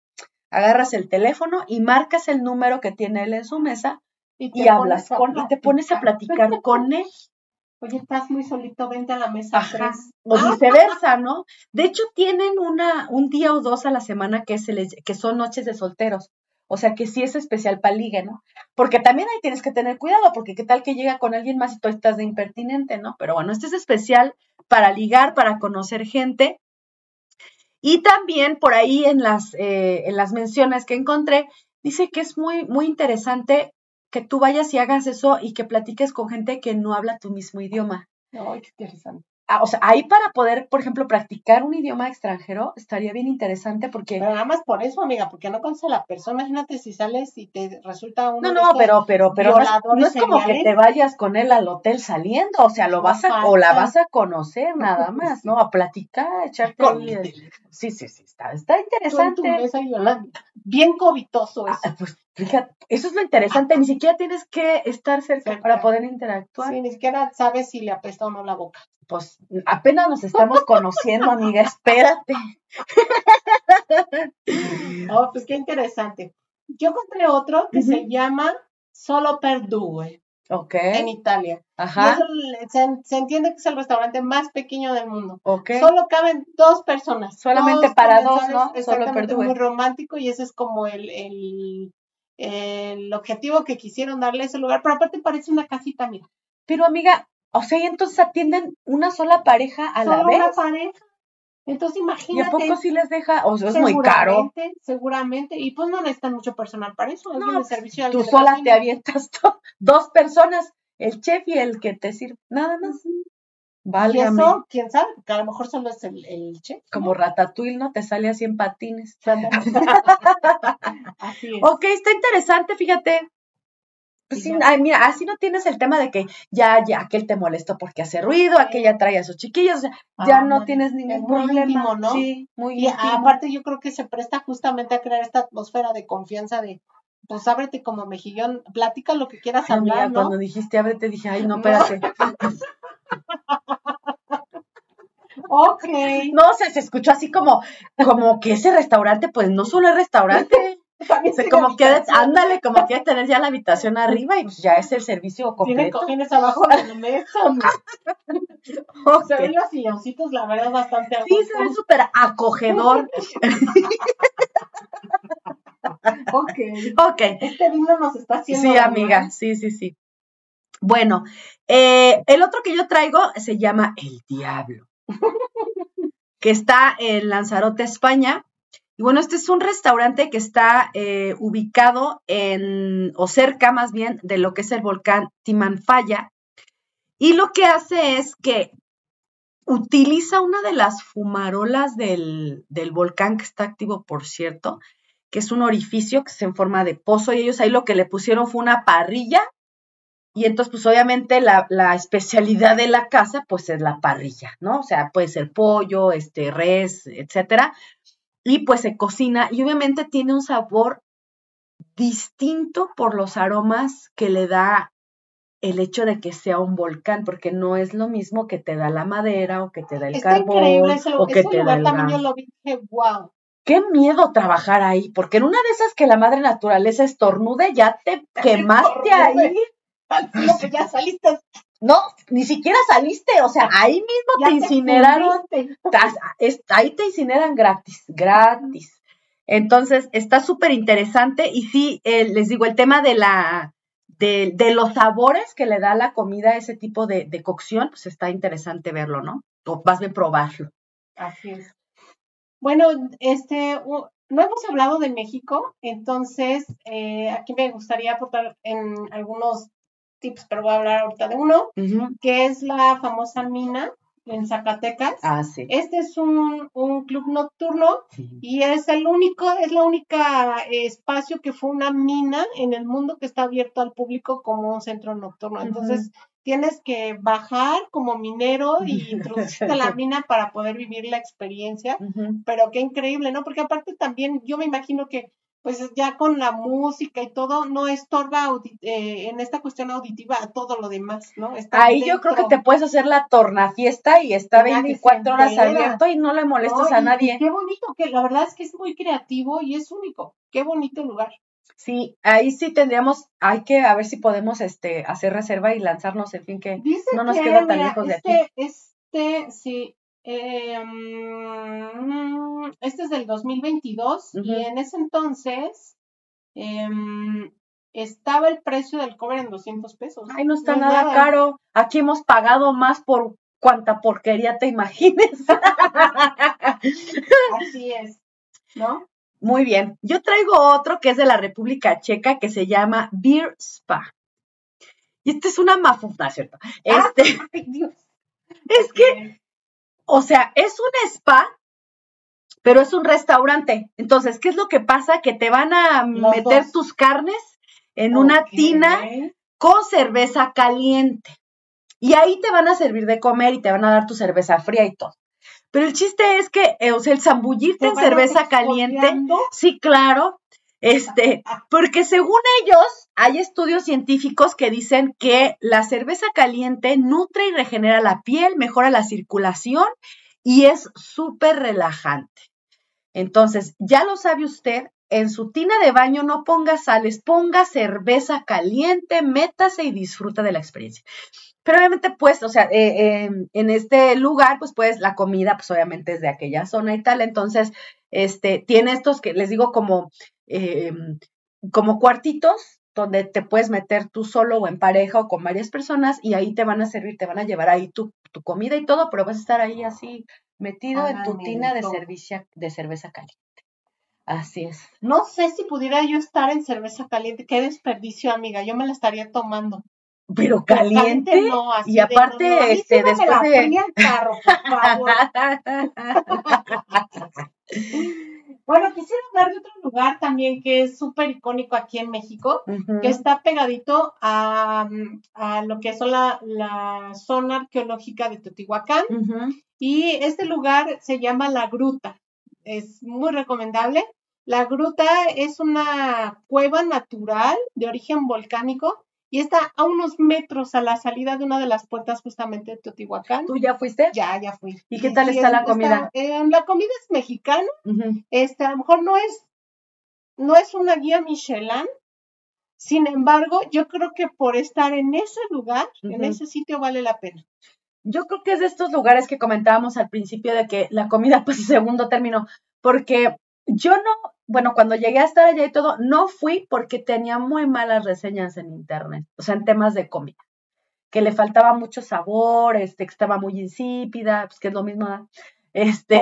agarras el teléfono y marcas el número que tiene él en su mesa y hablas con, y te pones a platicar con él. Oye, estás muy solito, vente a la mesa Ajá. tres. O viceversa, ¿no? De hecho, tienen una, un día o dos a la semana que, se les, que son noches de solteros. O sea que sí es especial para ligue, ¿no? Porque también ahí tienes que tener cuidado, porque qué tal que llega con alguien más y tú estás de impertinente, ¿no? Pero bueno, este es especial para ligar, para conocer gente. Y también por ahí en las, eh, en las menciones que encontré, dice que es muy, muy interesante que tú vayas y hagas eso y que platiques con gente que no habla tu mismo idioma. Ay, qué interesante. Ah, o sea, ahí para poder, por ejemplo, practicar un idioma extranjero estaría bien interesante porque... Pero nada más por eso, amiga, porque no conoces a la persona. Imagínate si sales y te resulta uno No, no, pero, pero, pero no es, no como que te vayas con él al hotel saliendo, o sea, lo No vas a, o la vas a conocer nada más, ¿no? A platicar, a echarte Con el. Sí, sí, sí, está, está Tú en tu interesante. mesa y Yolanda. Bien covitoso eso. Ah, pues Fíjate, eso es lo interesante, ni siquiera tienes que estar cerca, Cerca. para poder interactuar. Sí, ni siquiera sabes si le apesta o no la boca. Pues apenas nos estamos conociendo, amiga, espérate. Oh, pues qué interesante. Yo encontré otro que se llama Solo per Due Ok, en Italia. Ajá, se, se entiende que es el restaurante más pequeño del mundo. ok. Solo caben dos personas. Solamente para dos, ¿no? Solo per Exactamente, due. muy romántico y ese es como el, el, el objetivo que quisieron darle a ese lugar. Pero aparte parece una casita, mira. Pero amiga, o sea, y entonces atienden una sola pareja a la vez. una pareja. Entonces ¿Y a imagínate. poco sí les deja? O sea, es muy caro. seguramente. Y pues no necesitan mucho personal para eso. No, de servicio. Tú sola te avientas dos personas, el chef y el que te sirve. Nada más. Válgame. eso, quién sabe, porque a lo mejor solo es el, el chef. ¿no? Como ratatouille, ¿no? Te sale así en patines. Así es. Ok, está interesante, fíjate. Pues sí, ay, mira, así no tienes el tema de que ya, ya, aquel te molestó porque hace ruido, aquella trae a sus chiquillos, o sea, ya Ah, no no, tienes es ningún muy problema. íntimo, ¿no? Sí, muy Y íntimo. aparte yo creo que se presta justamente a crear esta atmósfera de confianza de, pues ábrete como mejillón, platica lo que quieras Ay, hablar, ¿no? cuando dijiste ábrete, dije, ay, no, No. Ok. No, se, se escuchó así como, como que ese restaurante, pues no solo es restaurante, También tiene como habitación, ándale, como quiere tener ya la habitación arriba y pues ya es el servicio completo. cojines abajo de la mesa. Se ven los silloncitos, la verdad, bastante Sí, se ve súper acogedor. Ok. Ok, Este vino nos está haciendo. sí, amiga, ¿eh? sí, sí, sí. Bueno, eh, el otro que yo traigo se llama El Diablo, que está en Lanzarote, España. Y bueno, este es un restaurante que está eh, ubicado en, o cerca más bien, de lo que es el volcán Timanfaya. Y lo que hace es que utiliza una de las fumarolas del, del volcán que está activo, por cierto, que es un orificio que es en forma de pozo y ellos ahí lo que le pusieron fue una parrilla y entonces pues obviamente la, la especialidad de la casa pues es la parrilla, ¿no? O sea, puede ser pollo, este, res, etcétera, y pues se cocina y obviamente tiene un sabor distinto por los aromas que le da el hecho de que sea un volcán, porque no es lo mismo que te da la madera o que te da el Está carbón increíble ese, o que ese te da lugar el también yo lo vi dije, wow. qué miedo trabajar ahí, porque en una de esas que la madre naturaleza estornude, ya te quemaste ahí. No, pues ya saliste. No, ni siquiera saliste, o sea, ahí mismo Ya te incineraron, ahí te incineran gratis, gratis. Entonces, está súper interesante y sí, eh, les digo, el tema de la, de, de los sabores que le da la comida a ese tipo de, de cocción, pues está interesante verlo, ¿no? O más bien probarlo. Así es. Bueno, este, no hemos hablado de México, entonces eh, aquí me gustaría aportar en algunos tips, pero voy a hablar ahorita de uno, que es la famosa mina en Zacatecas. Ah, sí. Este es un, un club nocturno Sí. y es el único, es la única espacio que fue una mina en el mundo que está abierto al público como un centro nocturno. Entonces, tienes que bajar como minero y introducirte a la mina para poder vivir la experiencia. Pero qué increíble, ¿no? Porque aparte también yo me imagino que pues ya con la música y todo no estorba eh, en esta cuestión auditiva a todo lo demás, ¿no? Está Ahí yo creo que te puedes hacer la tornafiesta y está Ya que se 24 horas abierto y no le molestas No, a nadie. qué bonito, que la verdad es que es muy creativo y es único. Qué bonito lugar. Sí, ahí sí tendríamos, hay que a ver si podemos este hacer reserva y lanzarnos, en fin, que Dice No nos que, queda tan mira, lejos de este, este, sí, eh, mm, este es del 2022 Ujú. y en ese entonces em, estaba el precio del cobre en 200 pesos. ay, no está es nada, caro. Aquí hemos pagado más por cuanta porquería te imagines. Así es, ¿no? Muy bien. Yo traigo otro que es de la República Checa que se llama Beer Spa. Y este es una mafufa, ¿cierto? Este, Ay, Dios. es que O sea, es un spa, pero es un restaurante. Entonces, ¿qué es lo que pasa? Que te van a Los meter dos. tus carnes en una tina con cerveza caliente. Y ahí te van a servir de comer y te van a dar tu cerveza fría y todo. Pero el chiste es que, eh, o sea, el zambullirte ¿Te en cerveza caliente, sí, claro, Este, porque según ellos, hay estudios científicos que dicen que la cerveza caliente nutre y regenera la piel, mejora la circulación y es súper relajante. Entonces, ya lo sabe usted, en su tina de baño no ponga sales, ponga cerveza caliente, métase y disfruta de la experiencia. Pero obviamente, pues, o sea, eh, en este lugar, pues, pues, la comida, pues, obviamente es de aquella zona y tal. Entonces, este, tiene estos que les digo como, eh, como cuartitos donde te puedes meter tú solo o en pareja o con varias personas y ahí te van a servir, te van a llevar ahí tu, tu comida y todo, pero vas a estar ahí así metido en tu tina de, de cerveza caliente. Así es. No sé si pudiera yo estar en cerveza caliente. Qué desperdicio, amiga. Yo me la estaría tomando. Pero caliente. no, así y aparte, este, después la de. Carro, por favor. bueno, quisiera hablar de otro lugar también que es súper icónico aquí en México, que está pegadito a, a, lo que es la, la zona arqueológica de Teotihuacán. Y este lugar se llama La Gruta. Es muy recomendable. La gruta es una cueva natural de origen volcánico y está a unos metros a la salida de una de las puertas justamente de Teotihuacán. ¿Tú ya fuiste? Ya, ya fui. ¿Y qué tal está la comida? Eh, la comida es mexicana. este, a lo mejor no es, no es una guía Michelin. Sin embargo, yo creo que por estar en ese lugar, en ese sitio, vale la pena. Yo creo que es de estos lugares que comentábamos al principio de que la comida pues segundo término, porque yo no, bueno, cuando llegué a estar allá y todo, no fui porque tenía muy malas reseñas en internet, o sea, en temas de comida, que le faltaba mucho sabor, este, que estaba muy insípida, pues que es lo mismo, este,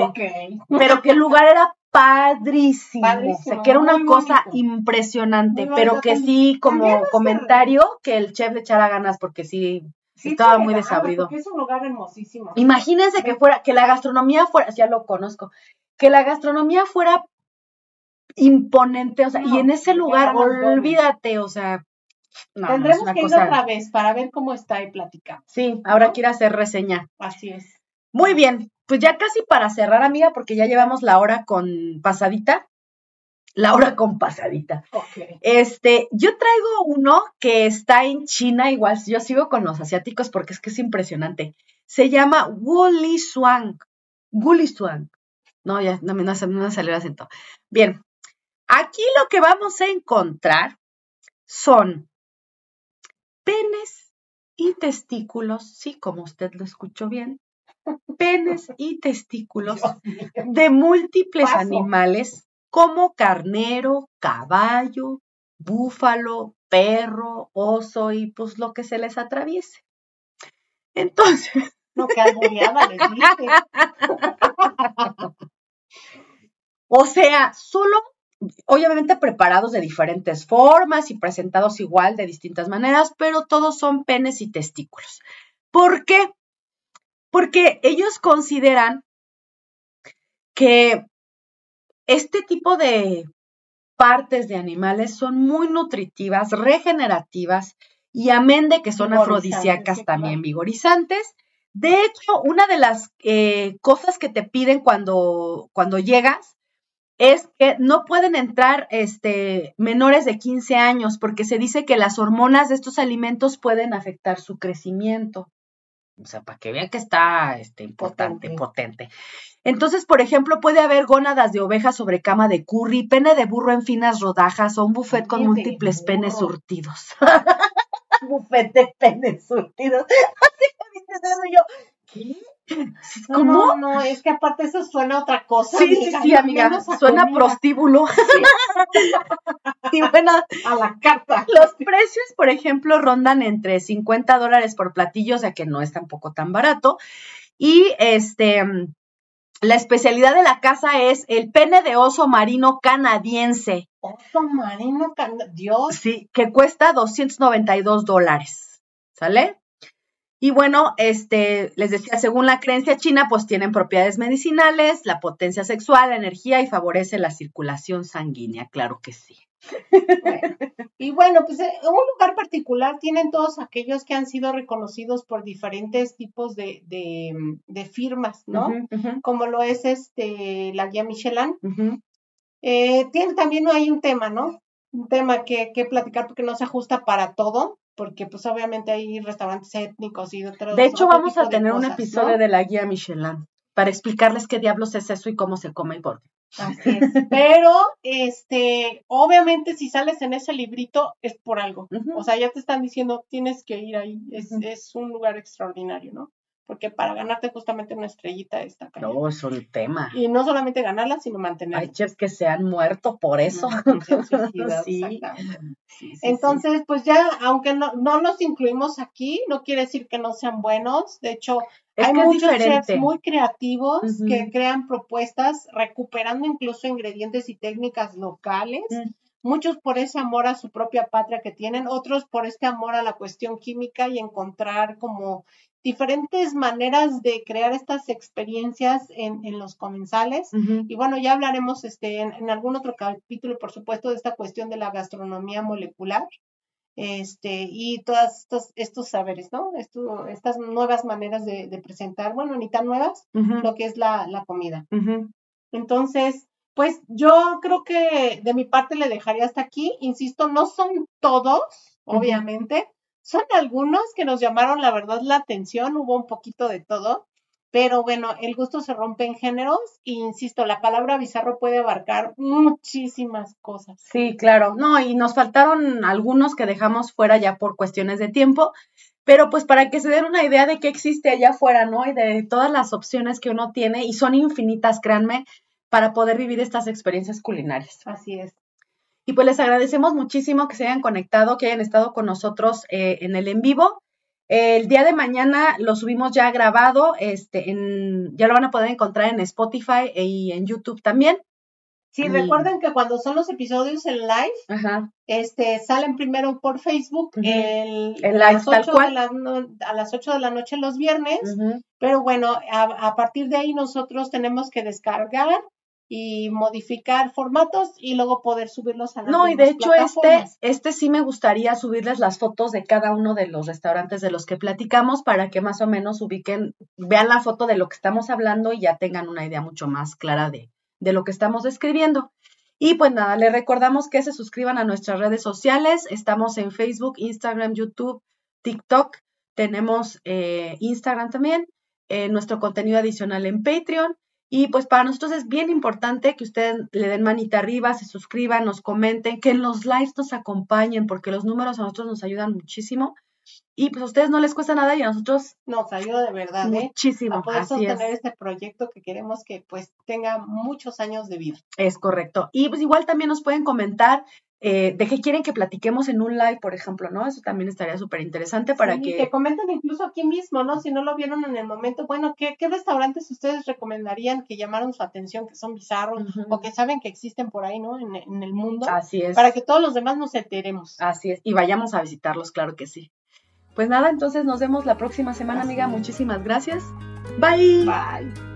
pero que el lugar era padrísimo, o sea, que era una cosa impresionante, pero que sí, como comentario, que el chef le echara ganas porque sí, estaba muy desabrido. Es un lugar hermosísimo. Imagínense que fuera, que la gastronomía fuera, ya lo conozco, que la gastronomía fuera imponente, o sea, y en ese lugar, olvídate, o sea, Tendremos que ir otra vez para ver cómo está y platicar. Sí, ahora quiero hacer reseña. Así es. Muy bien, pues ya casi para cerrar, amiga, porque ya llevamos la hora con pasadita. La hora con pasadita. Este, yo traigo uno que está en China, igual yo sigo con los asiáticos porque es que es impresionante. Se llama Wuli Swan. Wuli Swan. No, ya no, me no salió el acento. Bien, Aquí lo que vamos a encontrar son penes y testículos, sí, como usted lo escuchó bien, penes y testículos de múltiples animales como carnero, caballo, búfalo, perro, oso y pues lo que se les atraviese. Entonces. No, que les dije. o sea, solo obviamente preparados de diferentes formas y presentados igual de distintas maneras, pero todos son penes y testículos. ¿Por qué? Porque ellos consideran que este tipo de partes de animales son muy nutritivas, regenerativas y amén de que son afrodisíacas también vigorizantes. De hecho, una de las eh, cosas que te piden cuando, cuando llegas es que no pueden entrar este, menores de 15 años porque se dice que las hormonas de estos alimentos pueden afectar su crecimiento. O sea, para que vean que está este, importante, potente. Entonces, por ejemplo, puede haber gónadas de oveja sobre cama de curry, pene de burro en finas rodajas o un buffet con múltiples penes surtidos. buffet de penes surtidos. Así que dices eso yo, ¿qué? ¿Cómo? No, no, es que aparte eso suena a otra cosa. Sí, sí, sí, amiga. Suena prostíbulo. y bueno, a la carta. Los precios, por ejemplo, rondan entre 50 dólares por platillo, o sea que no es tampoco tan barato. Y este, la especialidad de la casa es el pene de oso marino canadiense. Oso marino canadiense, Dios. Sí, que cuesta 292 dólares. ¿Sale? Y bueno, este, les decía, según la creencia china, pues tienen propiedades medicinales, la potencia sexual, la energía y favorece la circulación sanguínea, claro que sí. y bueno, pues eh, un lugar particular tienen todos aquellos que han sido reconocidos por diferentes tipos de, de, firmas, ¿no? Como lo es este la guía Michelin. Eh, tiene también hay un tema, ¿no? Un tema que, que platicar porque no se ajusta para todo, porque pues obviamente hay restaurantes étnicos y otros. De hecho, otro vamos a tener un episodio de la guía Michelin para explicarles qué diablos es eso y cómo se come y por qué. Así es. Pero, este, obviamente si sales en ese librito es por algo. O sea, ya te están diciendo, tienes que ir ahí. Es, es un lugar extraordinario, ¿no? Porque para ganarte justamente una estrellita está cañón. No, es un tema. Y no solamente ganarla, sino mantenerla. Hay chefs que se han muerto por eso. Sí. Sí, sí. Entonces, pues ya, aunque no, no los incluimos aquí, no quiere decir que no sean buenos. De hecho, es hay muchos chefs muy creativos que crean propuestas recuperando incluso ingredientes y técnicas locales. Muchos por ese amor a su propia patria que tienen, otros por este amor a la cuestión química y encontrar como diferentes maneras de crear estas experiencias en, en los comensales. Y bueno, ya hablaremos este, en, en algún otro capítulo, por supuesto, de esta cuestión de la gastronomía molecular este, y todos estos, estos saberes, ¿no? Esto, estas nuevas maneras de, de presentar, bueno, ni tan nuevas, lo que es la, la comida. Entonces, pues yo creo que de mi parte le dejaría hasta aquí. Insisto, no son todos, obviamente. Son algunos que nos llamaron, la verdad, la atención. Hubo un poquito de todo. Pero bueno, el gusto se rompe en géneros. Y insisto, la palabra bizarro puede abarcar muchísimas cosas. Sí, claro. No, y nos faltaron algunos que dejamos fuera ya por cuestiones de tiempo, pero pues para que se den una idea de qué existe allá afuera, ¿no? Y de todas las opciones que uno tiene, y son infinitas, créanme, para poder vivir estas experiencias culinarias. Así es. Y pues les agradecemos muchísimo que se hayan conectado, que hayan estado con nosotros eh, en el en vivo. El día de mañana lo subimos ya grabado, este, en, ya lo van a poder encontrar en Spotify y en YouTube también. Sí, recuerden que cuando son los episodios en live, Ajá. este, salen primero por Facebook el, El a live las tal 8 de cual. la no- a las 8 de la noche los viernes, pero bueno, a, a partir de ahí nosotros tenemos que descargar y modificar formatos y luego poder subirlos a las No, y de hecho este, este sí me gustaría subirles las fotos de cada uno de los restaurantes de los que platicamos para que más o menos ubiquen, vean la foto de lo que estamos hablando y ya tengan una idea mucho más clara de, de lo que estamos describiendo. Y pues nada, les recordamos que se suscriban a nuestras redes sociales. Estamos en Facebook, Instagram, YouTube, TikTok. Tenemos eh, Instagram también. eh, nuestro contenido adicional en Patreon. Y pues para nosotros es bien importante que ustedes le den manita arriba, se suscriban, nos comenten, que en los lives nos acompañen, porque los números a nosotros nos ayudan muchísimo. Y pues a ustedes no les cuesta nada y a nosotros Nos ayuda de verdad, ¿eh? muchísimo. A poder sostener es. este proyecto que queremos que pues tenga muchos años de vida. Es correcto. Y pues igual también nos pueden comentar eh, de qué quieren que platiquemos en un live, por ejemplo, ¿no? Eso también estaría súper interesante para Sí, que... que comenten incluso aquí mismo, ¿no? Si no lo vieron en el momento, bueno, ¿qué, qué restaurantes ustedes recomendarían que llamaron su atención, que son bizarros o que saben que existen por ahí, ¿no? En, en el mundo, Así es. para que todos los demás nos enteremos. Así es. Y vayamos a visitarlos, claro que sí. Pues nada, entonces nos vemos la próxima semana, amiga. Muchísimas gracias. Bye. Bye.